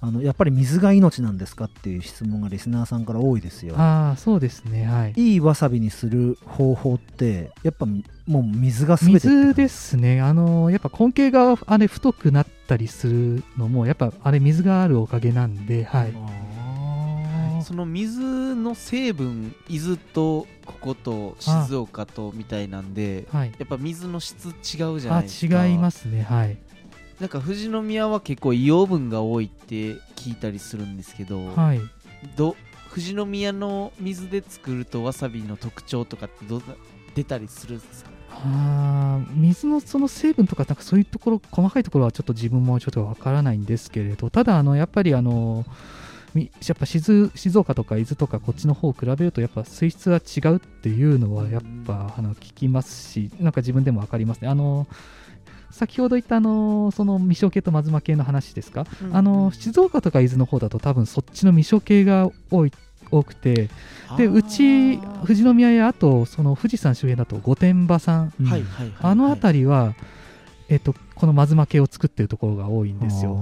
あのやっぱり水が命なんですかっていう質問がリスナーさんから多いですよああ、そうですね。はい。いいわさびにする方法ってやっぱもう水が全て水ですね。あの、やっぱ根茎があれ太くなったりするのも、やっぱあれ水があるおかげなんで、はい。その水の成分伊豆とここと静岡とみたいなんではい。やっぱ水の質違うじゃないあ、ですか違いますね。はい。なんか富士宮は結構硫黄分が多いって聞いたりするんですけど、はい。ど富士宮の水で作るとわさびの特徴とかってど出たりするんですか？あー水のその成分とかなんかそういうところ細かいところはちょっと自分もちょっとわからないんですけれどただあのやっぱりあのみやっぱ静静岡とか伊豆とかこっちの方を比べるとやっぱ水質が違うっていうのはやっぱあの聞きますしなんか自分でも分かりますね。あの先ほど言ったあのその未生系とマズマ系の話ですか、あの静岡とか伊豆の方だと多分そっちの未生系が多い多くてでうち富士宮やあとその富士山周辺だと御殿場さん。うんはいはいはいあの辺りは、えっと、この松負けを作ってるところが多いんですよ。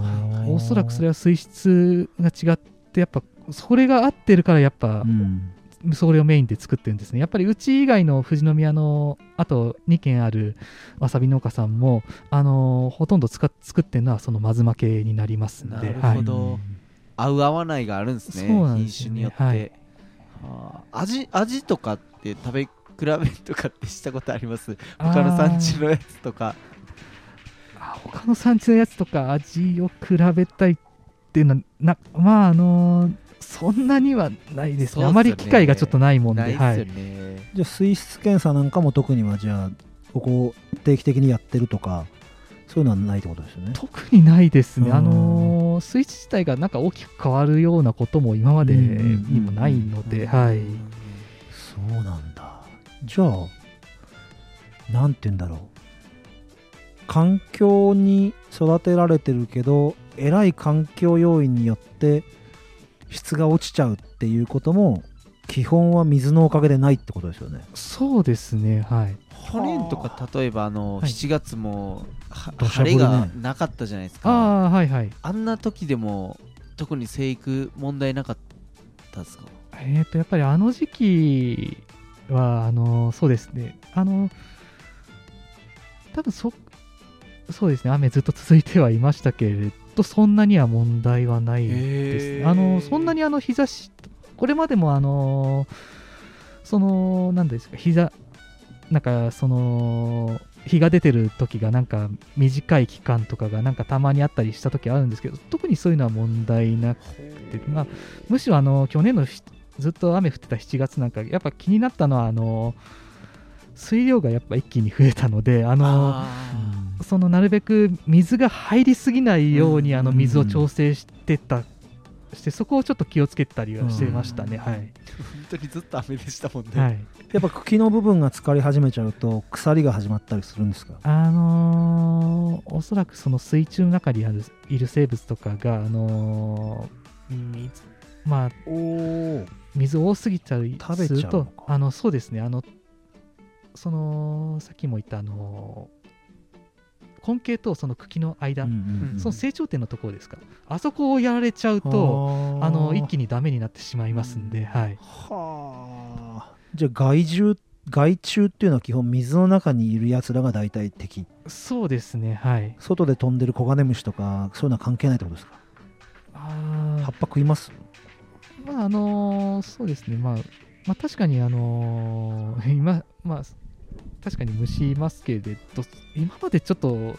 おそらくそれは水質が違って、やっぱそれが合ってるから、やっぱうん。それをメインで作ってるんですね。やっぱりうち以外の富士宮のあと2軒あるわさび農家さんも、あのほとんど使っ作ってるのはその松負けになりますんで、なるはい、ほど合う合わないがあるんですねそうなんですよね。品種によって、はい。あー味味とかって食べ比べとかってしたことあります？他の産地のやつとか。あ他の産地のやつとか味を比べたいっていうのはなまああのそんなにはないですね。ね。あまり機会がちょっとないもんでないっすよはい、ね、じゃあ水質検査なんかも特にはじゃあここ定期的にやってるとかそういうのはないってことですよね。特にないですね、うん。あのースイッチ自体がなんか大きく変わるようなことも今までにもないので、はい、そうなんだ。じゃあなんて言うんだろう。環境に育てられてるけどえらい環境要因によって質が落ちちゃうっていうことも基本は水のおかげでないってことですよね。そうですね、はい、去年とか例えばあの、はい。7月もは土砂降りね。晴れがなかったじゃないですか。ああ、はいはい、あんな時でも特に生育問題なかったですか？えっ、と、やっぱりあの時期は、あのーそうですね、あの多分そ、そうですね、雨ずっと続いてはいましたけれど、そんなには問題はないですね。あのそんなにあの日差し、これまでもあのその、なんですか、日ざなんかその、日が出てる時がなんか短い期間とかがなんかたまにあったりした時あるんですけど、特にそういうのは問題なくて、まあ、むしろあの去年のしずっと雨降ってた7月なんか、やっぱ気になったのは、あの水量がやっぱ一気に増えたので、あのあそのなるべく水が入りすぎないようにうん。あの水を調整してたしてそこをちょっと気をつけたりはしてましたね、うん。はい、本当にずっと雨でしたもんね、はい、やっぱ茎の部分が浸かり始めちゃうと腐りが始まったりするんですか？あのーおそらくその水中の中にあるいる生物とかが、あのー水。まあ、おお水多すぎたり食べちゃうのするとか。あのそうですね。あのそのさっきも言ったあの根茎とその茎の間、その成長点のところですか。あそこをやられちゃうとあの一気ににダメになってしまいますんで、はい、はあ。じゃあ害獣害虫っていうのは基本水の中にいるやつらが大体敵。そうですねはい。外で飛んでるコガネムシとかそういうのは関係ないってことですか？あ葉っぱ食います？ーまああのーそうですね。まあまあ確かにあのー今まあ確かに虫いますけれど今までちょっと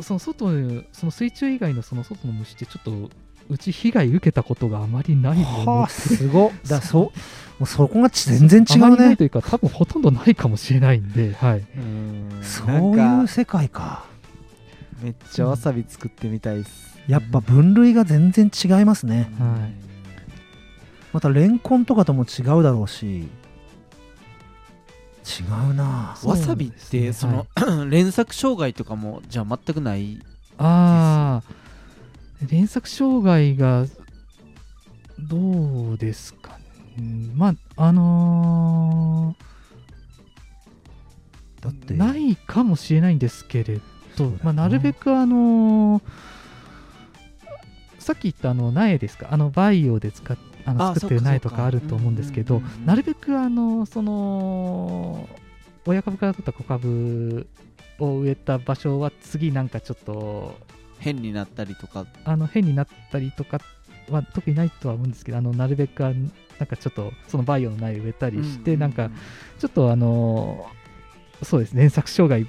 その外にその水中以外のその外の虫ってちょっとうち被害受けたことがあまりないものはあすごっ。だそう。もうそこが全然違うね。りないというか多分ほとんどないかもしれないんで、はい、うんそうないんか世界か。めっちゃわさび作ってみたいっす、やっぱ分類が全然違いますね。はいまたレンコンとかとも違うだろうし違うな。わさびっですね。てその、連作障害とかもじゃあ全くないああ連作障害がどうですかね。うんまああのだって。ーないかもしれないんですけれど、まあ、なるべくあのーさっき言ったあの苗ですか。あのバイオで使っあのあ作ってる苗とかあると思うんですけどなるべくあのその親株から取った小株を植えた場所は次なんかちょっと変になったりとかあの変になったりとかは特にないとは思うんですけどあのなるべくなんかちょっとそのバイオの苗を植えたりして、なんかちょっとあのそうですね連作障害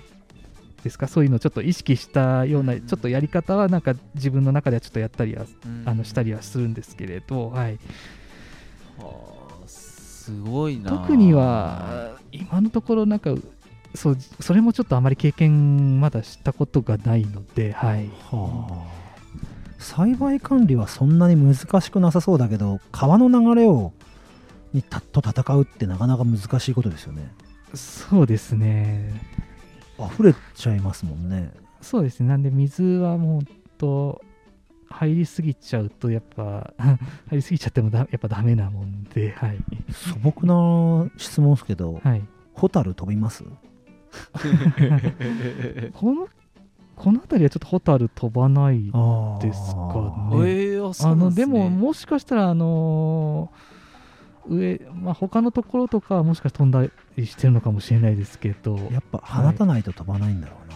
ですか？そういうのをちょっと意識したようなうん。ちょっとやり方はなんか自分の中ではちょっとやったりはうん。あのしたりはするんですけれど、はい、はあすごいな。特には今のところなんかそうそれもちょっとあまり経験まだしたことがないので、はい、はあ。栽培管理はそんなに難しくなさそうだけど川の流れをにたと戦うってなかなか難しいことですよね。そうですね溢れちゃいますもんね。そうですね。なんで水はもうほんと入りすぎちゃうとやっぱ 入りすぎちゃってもだやっぱダメなもんではい、素朴な質問ですけどはい、ホタル飛びます？このこの辺りはちょっとホタル飛ばないあですかえねー、あそうあのでももしかしたらあの上、まあ、他のところとかはもしかしたら飛んだりしてるのかもしれないですけど。やっぱ放たないと飛ばないんだろうな、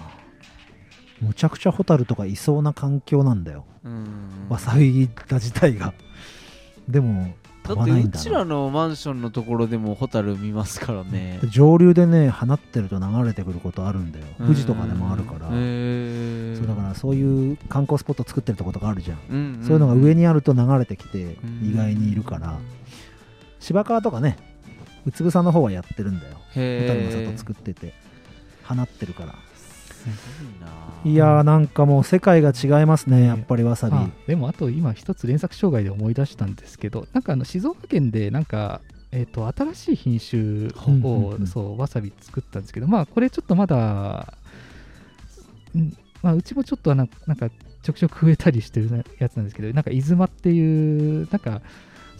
むちゃくちゃホタルとかいそうな環境なんだよ。うん。わさび田自体が。でもだって飛ばないんだな。うちらのマンションのところでもホタル見ますからね。上流でね放ってると流れてくることあるんだよ。富士とかでもあるから。そうだからそういう観光スポット作ってるとことかあるじゃん、うんんそういうのが上にあると流れてきてうん。意外にいるから芝川とかねうつぶさんの方はやってるんだよ。ホタルのへ里作ってて放ってるから。いやーなんかもう世界が違いますねやっぱりわさび、あでもあと今一つ連作障害で思い出したんですけどなんかあの静岡県でなんかえー、と新しい品種をそうわさび作ったんですけどまあこれちょっとまだんまあうちもちょっとはななんかちょくちょく増えたりしてるやつなんですけどなんか出馬っていうなんか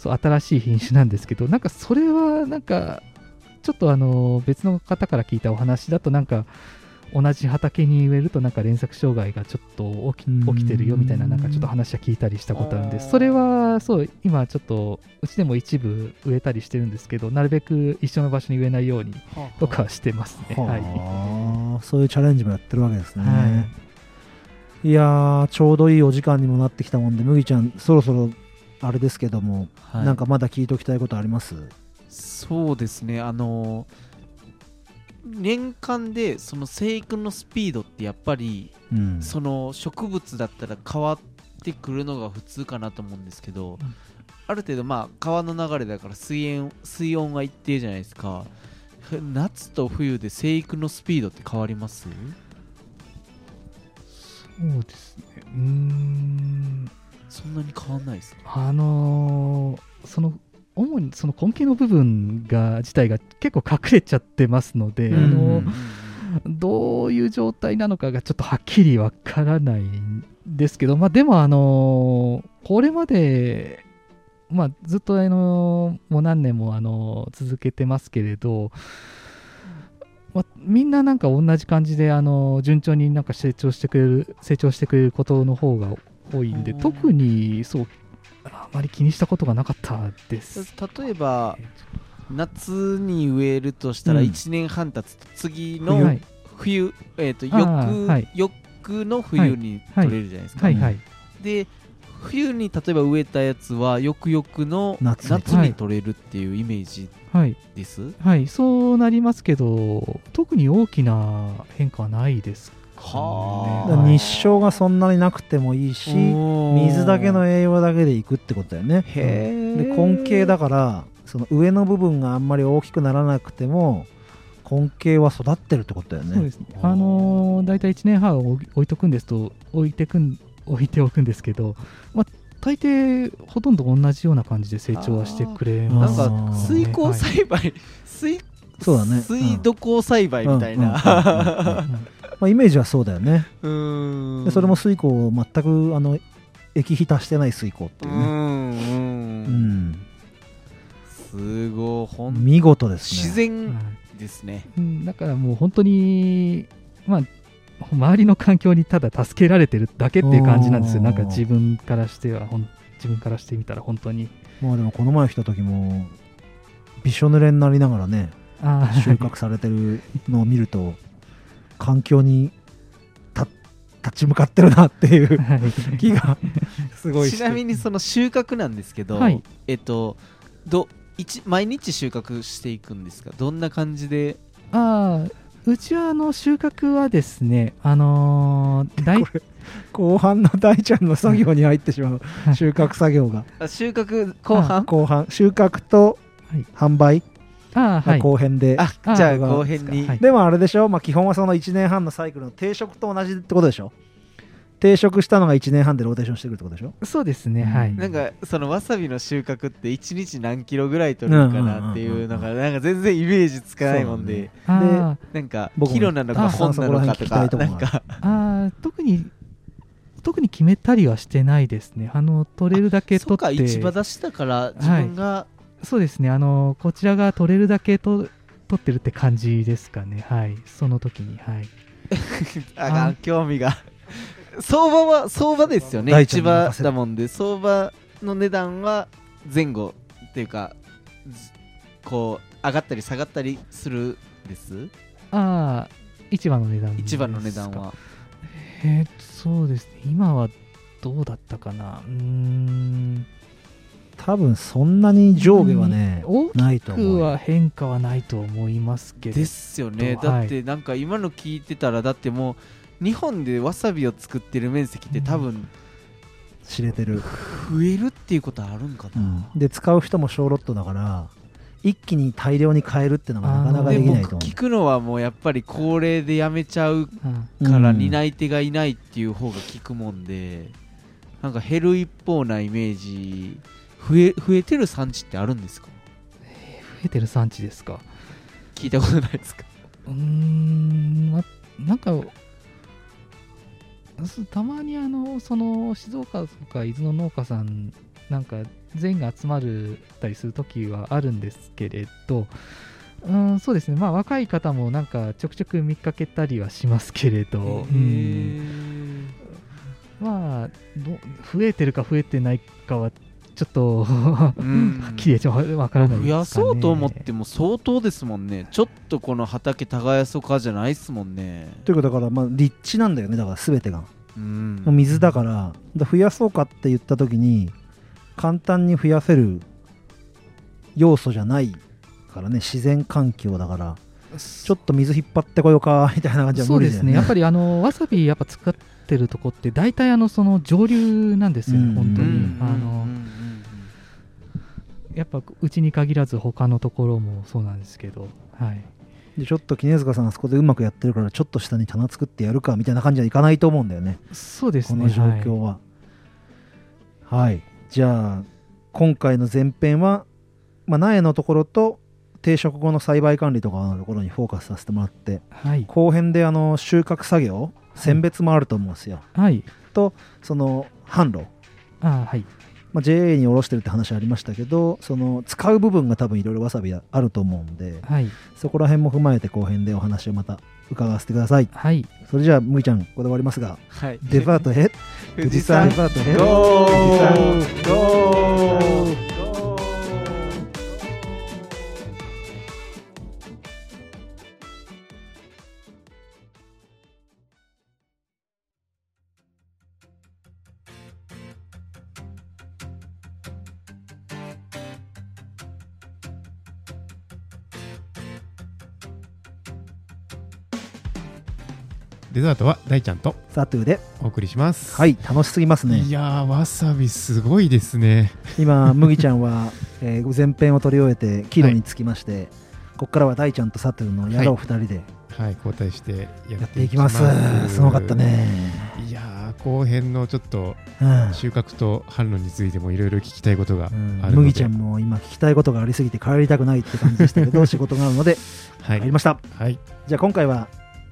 そう新しい品種なんですけどなんかそれはなんかちょっとあの別の方から聞いたお話だとなんか同じ畑に植えるとなんか連作障害がちょっと起うんき起きてるよみたいななんかちょっと話は聞いたりしたことあるんであーそれはそう今ちょっとうちでも一部植えたりしてるんですけどなるべく一緒の場所に植えないようにとかはしてますね。はいはあそういうチャレンジもやってるわけですね、、はいやーちょうどいいお時間にもなってきたもんで麦ちゃんそろそろあれですけども、はい。なんかまだ聞いておきたいことあります？そうですね。あの年間でその生育のスピードってやっぱりうん。その植物だったら変わってくるのが普通かなと思うんですけど、ん。ある程度まあ川の流れだから水温水温が一定じゃないですか。夏と冬で生育のスピードって変わります？そうですね。うーん。そんなに変わんないですかあのーその主にその根茎の部分が自体が結構隠れちゃってますので、うんあのどういう状態なのかがちょっとはっきりわからないんですけど、まあ、でも、あのーこれまで、まあ、ずっと、あのーもう何年も、あのー続けてますけれど、まあ、みんななんか同じ感じで、あのー順調になんか成長してくれる成長してくれることの方が多いんでうん。特にそうあまり気にしたことがなかったです。例えば夏に植えるとしたらうん。1年半経つと次冬。のはい。冬、えっ、と翌、はい。翌の冬に取れるじゃないですか、はい。はい。で冬に例えば植えたやつは翌々の夏に。夏に取れるっていうイメージはい。です、はい、そうなりますけど、特に大きな変化はないです。は日照がそんなになくてもいいし水だけの栄養だけでいくってことだよね。へで根茎だからその上の部分があんまり大きくならなくても根茎は育ってるってことだよね。そうですね。あのー、大体1年半置い置いとくんですと、置いてくん置いておくんですけど、まあ、大抵ほとんど同じような感じで成長はしてくれなんます。か水耕栽培、水そうだね。水土耕栽培みたいな、まあ、イメージはそうだよね。うーん。でそれも水耕を全くあの液肥足してない水耕っていうね、うんすごいほん見事ですね。自然はいですね。うん。だからもう本当に、まあ、周りの環境にただ助けられてるだけっていう感じなんですよ。なんか自分からしてはほん、自分からしてみたら本当に。まあでもこの前来た時もびしょ濡れになりながらね 収穫されてるのを見ると環境にた立ち向かってるなっていうはい。気がすごいちなみにその収穫なんですけど、はい。えっとど一毎日収穫していくんですか？どんな感じで？あーうちはあの収穫はですね、あのー 大これ後半の大ちゃんの作業に入ってしまうはい。収穫作業が。あ収穫後半？後半収穫とはい。販売があーはい。後編で、ああじゃああ後編に、はい。でもあれでしょ、まあ、基本はその1年半のサイクルの定食と同じってことでしょ？定食したのが1年半でローテーションしてくるってことでしょ？そうですね、はい。なんかそのわさびの収穫って1日何キロぐらい取れるかなっていうのがなんか全然イメージつかないもんで、あー。なんか僕もキロなのかあ本なのかとかなんか。あー特に特に決めたりはしてないですね。あの取れるだけ取って。市場出したから自分が、そうですね。あのこちらが取れるだけと取ってるって感じですかね。はい。その時にはい。あ興味が相場は相場ですよね大ちゃ市場んに任せるだもんで相場の値段は前後っていうかずこう上がったり下がったりするです？ああ市場の値段市場の値段。はえーそうですね。今はどうだったかな。うーん。多分そんなに上下はね、大ないと思うは変化はないと思いますけど。ですよね。とはい。だってなんか今の聞いてたらだってもう日本でわさびを作ってる面積って多分知れてる、増えるっていうことあるんかな、で使う人も小ロットだから一気に大量に買えるってのがなかなかでできないと思僕聞くのはもうやっぱり高齢でやめちゃううんうからうん。担い手がいないっていう方が聞くもんで、なんか減る一方なイメージ増え増えてる産地ってあるんですか？増えてる産地ですか？聞いたことないですか？うーん、ま、なんか、すたまにあの、その静岡とか伊豆の農家さん、なんか全員が集まるたりするときはあるんですけれど、うん、そうですね、まあ若い方もなんかちょくちょく見かけたりはしますけれど、うん。まあど、増えてるか増えてないかは、ちょっと、はうん。っきりはわからない増やですかね。そうと思っても相当ですもんね。ちょっとこの畑耕そうかじゃないっすもんね。というかだからまあ立地なんだよね。だから全てが。うん。もう水だから。だから増やそうかって言った時に簡単に増やせる要素じゃないからね。自然環境だから。ちょっと水引っ張ってこようかみたいな感じはそうですね、やっぱりあのわさびやっぱ使ってるとこって大体あのその上流なんですよね、うん。本当に、うん。あのやっぱうちに限らず他のところもそうなんですけど、はい、でちょっと杵塚さんあそこでうまくやってるからちょっと下に棚作ってやるかみたいな感じはいかないと思うんだよね。そうですねこの状況は、はい。じゃあ今回の前編は、まあ、苗のところと定食後の栽培管理とかのところにフォーカスさせてもらってはい。後編であの収穫作業選別もあると思うんですよ、はい。その販路、あはいまあ、JA に卸してるって話ありましたけどその使う部分が多分いろいろわさびあると思うんではい。そこら辺も踏まえて後編でお話をまた伺わせてください。はい。それじゃあむいちゃんここで終わりますがはい。デパートへ富士山デパートへデザートは大ちゃんとサトゥーでお送りします。はい楽しすぎますね。いやー、わさびすごいですね。今 麦ちゃんは、えー前編を取り終えてキロにつきまして、ここからは大ちゃんとサトゥーの野郎2人ではい、交代してややっってていきます。す。すごかった。ね、いやー、後編のちょっとうん。収穫と販路についてもいろいろ聞きたいことがうんあるので、麦ちゃんも今聞きたいことがありすぎて帰りたくないって感じでしたけど 仕事があるのではい、帰りました、はい、じゃあ今回は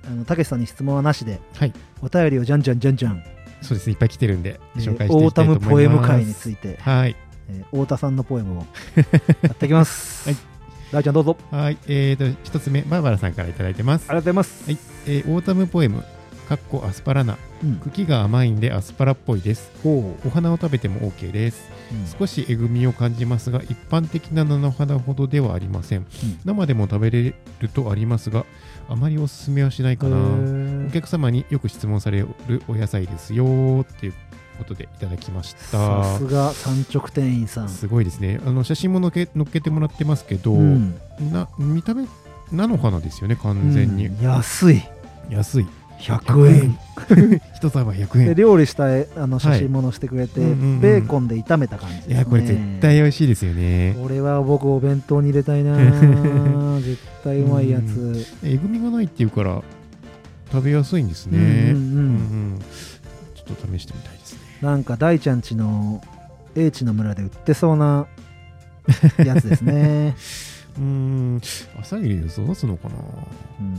あのたけしさんに質問はなしではい、お便りをじゃんじゃんじゃんじゃん、そうですね、いっぱい来てるんで、えー紹介していオータきたいと思います。ムポエム会について、はい、えー太田さんのポエムを やっていきます、はい。大ちゃんどうぞ。はい、えーと、一つ目、バーバラさんからいただいてます。あ。りがとうございます、はい、えーオータムポエム、かっこアスパラナ、うん。茎が甘いんでアスパラっぽいです。ほお花を食べても OK です。う、うん。少しえぐみを感じますが、一般的な菜の花ほどではありません。生でも食べれるとありますが、あまりおすすめはしないかな。へおー客様によく質問されるお野菜ですよーっていうことでいただきました。さすが産直店員さん、すごいですね。あの写真ものけ載っけてもらってますけど、うんな見た目菜の花ですよね、完全に。うん安い安い。100円。一束100円。で料理したえあの写真も載せてくれて、うんうんうん。ベーコンで炒めた感じね。いや、これ絶対美味しいですよね。これは僕お弁当に入れたいな 絶対うまいやつ。えぐみがないっていうから食べやすいんですね。うんうんうん。うんうん。ちょっと試してみたいですね。なんか大ちゃんちの A 地の村で売ってそうなやつですね、うーん、朝霧で育つのかなうん、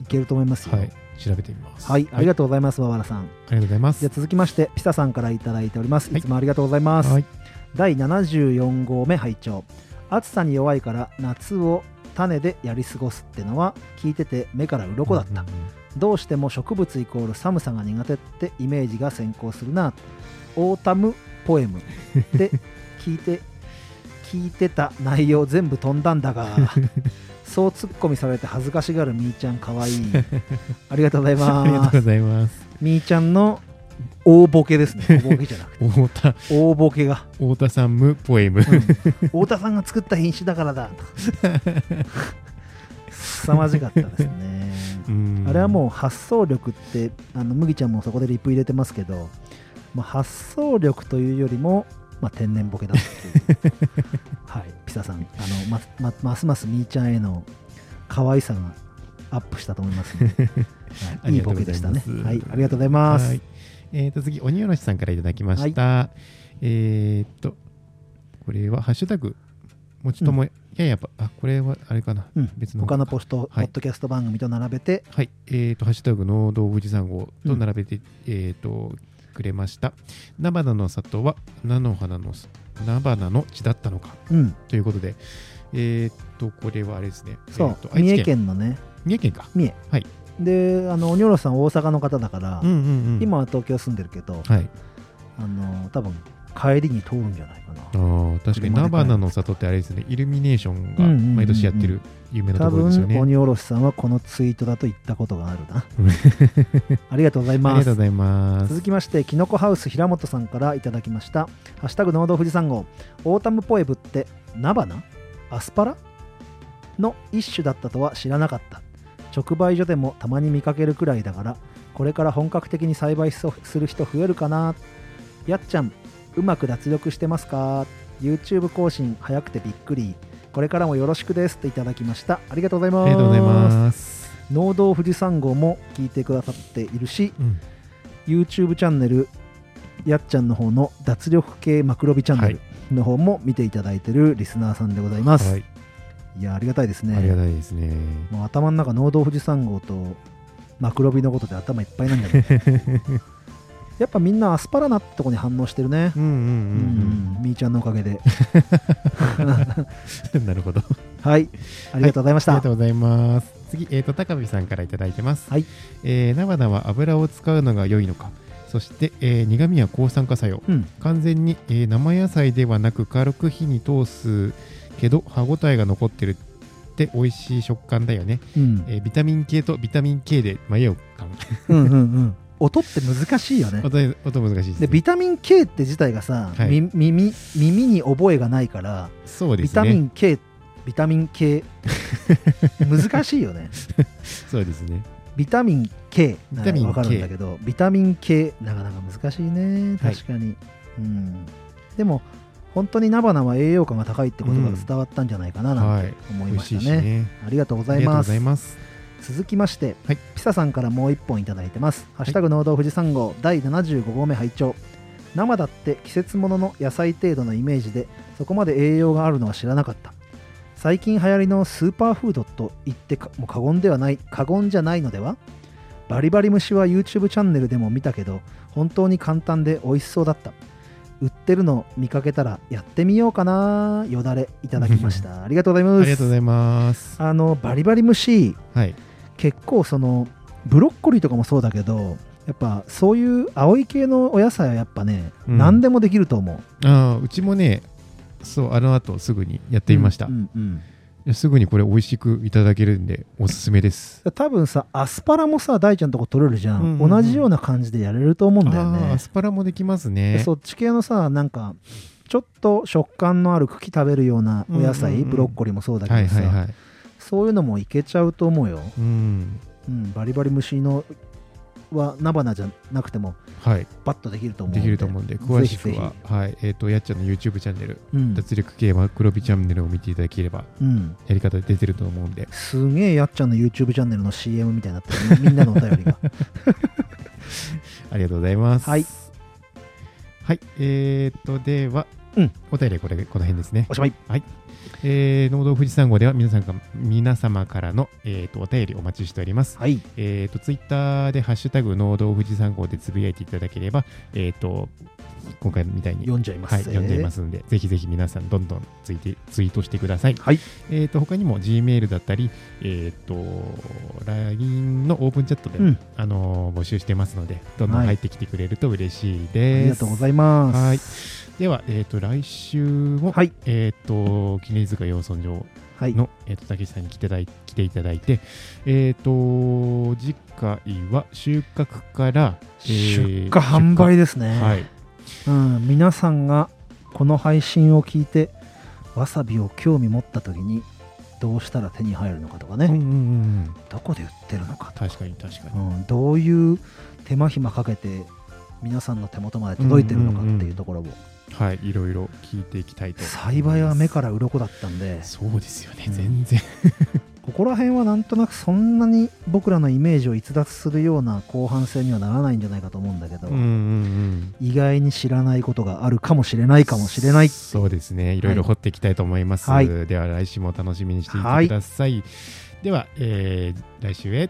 いけると思いますよ。はい、調べてみます。はい、ありがととうございます、和原さん。う。ありがとうございますじゃあ。続きまして、ピサさんからいただいております。はいいつもありがとうございます。はい、第74号目拝聴暑さに弱いから夏を種でやり過ごすってのは聞いてて目から鱗だった、どうしても植物イコール寒さが苦手ってイメージが先行するなオータムポエム で聞いて聞いてた内容全部飛んだんだが そうツッコミされて恥ずかしがるみーちゃんかわい。い ありがとうございうんありがとうごますざいます。みーちゃんの大ボケですね。大ボケじゃなくて。太田、大ボケが。太田さん無ポエム。うん。太田さんが作った品種だからだ。凄まじかったですね。うん。あれはもう発想力ってあの麦ちゃんもそこでリプ入れてますけど、まあ、発想力というよりも、まあ、天然ボケだっていう。は いピサさんあのままますますみーちゃんへの可愛さがアップしたと思いますので、はい、いいボケでしたね。はい。ありがとうございます、はい。えーと、次、鬼おろしさんからいただきました。えーっと、これはハッシュタグ、もちとも、ややば、あ、これはあれかな。うん。別の。他のポスト、はい。ポッドキャスト番組と並べて。はい、えーと、ハッシュタグ、農道富士山号と並べて、えーと、くれました。菜花の里は菜の花の、菜花の地だったのか。うんということで、えーっと、これはあれですね。そう、えーっと愛知三重県のね三重県か。三重はい。であの鬼おろしさん大阪の方だから、うんうんうん。今は東京住んでるけど、はい。あの多分帰りに通るんじゃないかな。あー確かに菜花の里ってあれですね、イルミネーションがうんうんうんうん。毎年やってる有名なと多ころですよね。分鬼おろしさんはこのツイートだと言ったことがあるな。ありがとうございありますがとうございます。続きましてきのこハウス平本さんからいただきました「ハッシュタグ農道富士山号。オータムポエブって菜花アスパラ？の一種だったとは知らなかった。直売所でもたまに見かけるくらいだからこれから本格的に栽培する人増えるかな。やっちゃんうまく脱力してますか？YouTube 更新早くてびっくり。これからもよろしくですといただきました。ありがとうございます。ありがとうございます。農道富士山号も聞いてくださっているしうん。YouTube チャンネルやっちゃんの方の脱力系マクロビチャンネルの方も見ていただいてるリスナーさんでございます、はい。い、やありがたいですね。ありがたいですね。もう頭の中農道富士山号とマクロビのことで頭いっぱいなんだけど やっぱみんなアスパラナってとこに反応してるねうんうんううんんみーちゃんのおかげでうん なるほどはいありがとうございました、ありがとうございます。次、えー、と高見さんからいただいてます。はいえー、菜花は油を使うのが良いのか。そして、えー苦味は抗酸化作用。うん完全に、えー生野菜ではなく軽く火に通すけど歯ごたえが残ってるって美味しい食感だよね。うんえービタミン K とビタミン K で迷う感。うんうんうん音って難しいよね音音難しいです、ね。でビタミン K って自体がさ、はいみ耳耳に覚えがないから、そうですね。ビタミン K ビタミン K 難しいよね そうですね。ビタミン K なら分かるんだけどビタミン K なかなか難しいねはい確かに、うんでも本当に菜花は栄養価が高いってことが伝わったんじゃないかななんてはい。思いましたね,、ね。ありがとうござありがとうございます。続きまして、はい。ピサさんからもう一本いただいてます「ハッシュタグ農道富士山号第75号目拝聴。生だって季節物の野菜程度のイメージでそこまで栄養があるのは知らなかった。最近流行りのスーパーフードと言ってかもう過言ではない過言じゃないのでは？バリバリ虫は YouTube チャンネルでも見たけど本当に簡単で美味しそうだった。売ってるの見かけたらやってみようかなよだれいただきました。ありがとうございます。ありがとうございます。あのバリバリ虫はい。結構そのブロッコリーとかもそうだけどやっぱそういう青い系のお野菜はやっぱね、うん何でもできると思うああ、うちもね、そう、あの後すぐにやってみました。うんうんうんすぐにこれ美味しくいただけるんでおすすめです。多分さアスパラもさ大ちゃんとこ取れるじゃん,、うんうんうん同じような感じでやれると思うんだよああねアスパラもできますでね。そっち系のさなんかちょっと食感のある茎食べるようなお野菜、うんうんうんブロッコリーもそうだけどさ、はいはいはい。そういうのもいけちゃうと思うよ、うん。うん、バリバリ虫のは菜花じゃなくてもはい。バッとできると思うんでできると思うんで、詳しくは、はい。えっ、と、やっちゃんの YouTube チャンネル、ひうん脱力系マクロビチャンネルを見ていただければ、うんやり方出てると思うんで、すげえやっちゃんの YouTube チャンネルの CM みたいになってるみみんなのお便りが ありがとうございます。はい。はい。えっ、と、では、うん。お便りはこれ、この辺ですね。おしまい。えー、農道富士山号では皆さんが皆様からの、えー、とお便りお待ちしております。はい。えー、とツイッターで「ハッシュタグ農道富士山号」でつぶやいていただければ、えー、と今回みたいに読んじゃいます、はい、読んでいますので、ぜひぜひ皆さんどんどんツイてツイートしてください。はい。えー、と他にも Gmail だったり、えー、と LINE のオープンチャットで、うん。あのー募集してますので、どんどんはい。入ってきてくれると嬉しいあです。りがとうございます。はいでは、えー、と来週も、はい。えっ、と、絹塚養豚場はい。の、えー、と竹内さんに来ていただい来ていただいて、えっ、と、次回は収穫から、えー出荷販売ですね、はい、うん、皆さんがこの配信を聞いてわさびを興味持った時にどうしたら手に入るのかとかね、うんうんうん、どこで売ってるのかとか、確かに確かうに。ん、どういう手間暇かけて皆さんの手元まで届いてるのかっていうところを、はい、いろいろ聞いていきたいと。栽培は目から鱗だったんでそうですよね、うん全然。ここら辺はなんとなくそんなに僕らのイメージを逸脱するような後半戦にはならないんじゃないかと思うんだけど、うんうんうん。意外に知らないことがあるかもしれないかもしれないそうですね、いろいろ掘っていきたいと思います。はいでは来週も楽しみにしていてください。では、えー来週へ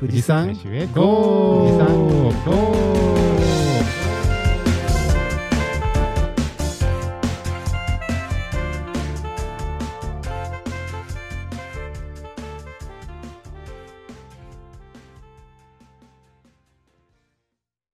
富士山来週へゴー富士山ゴー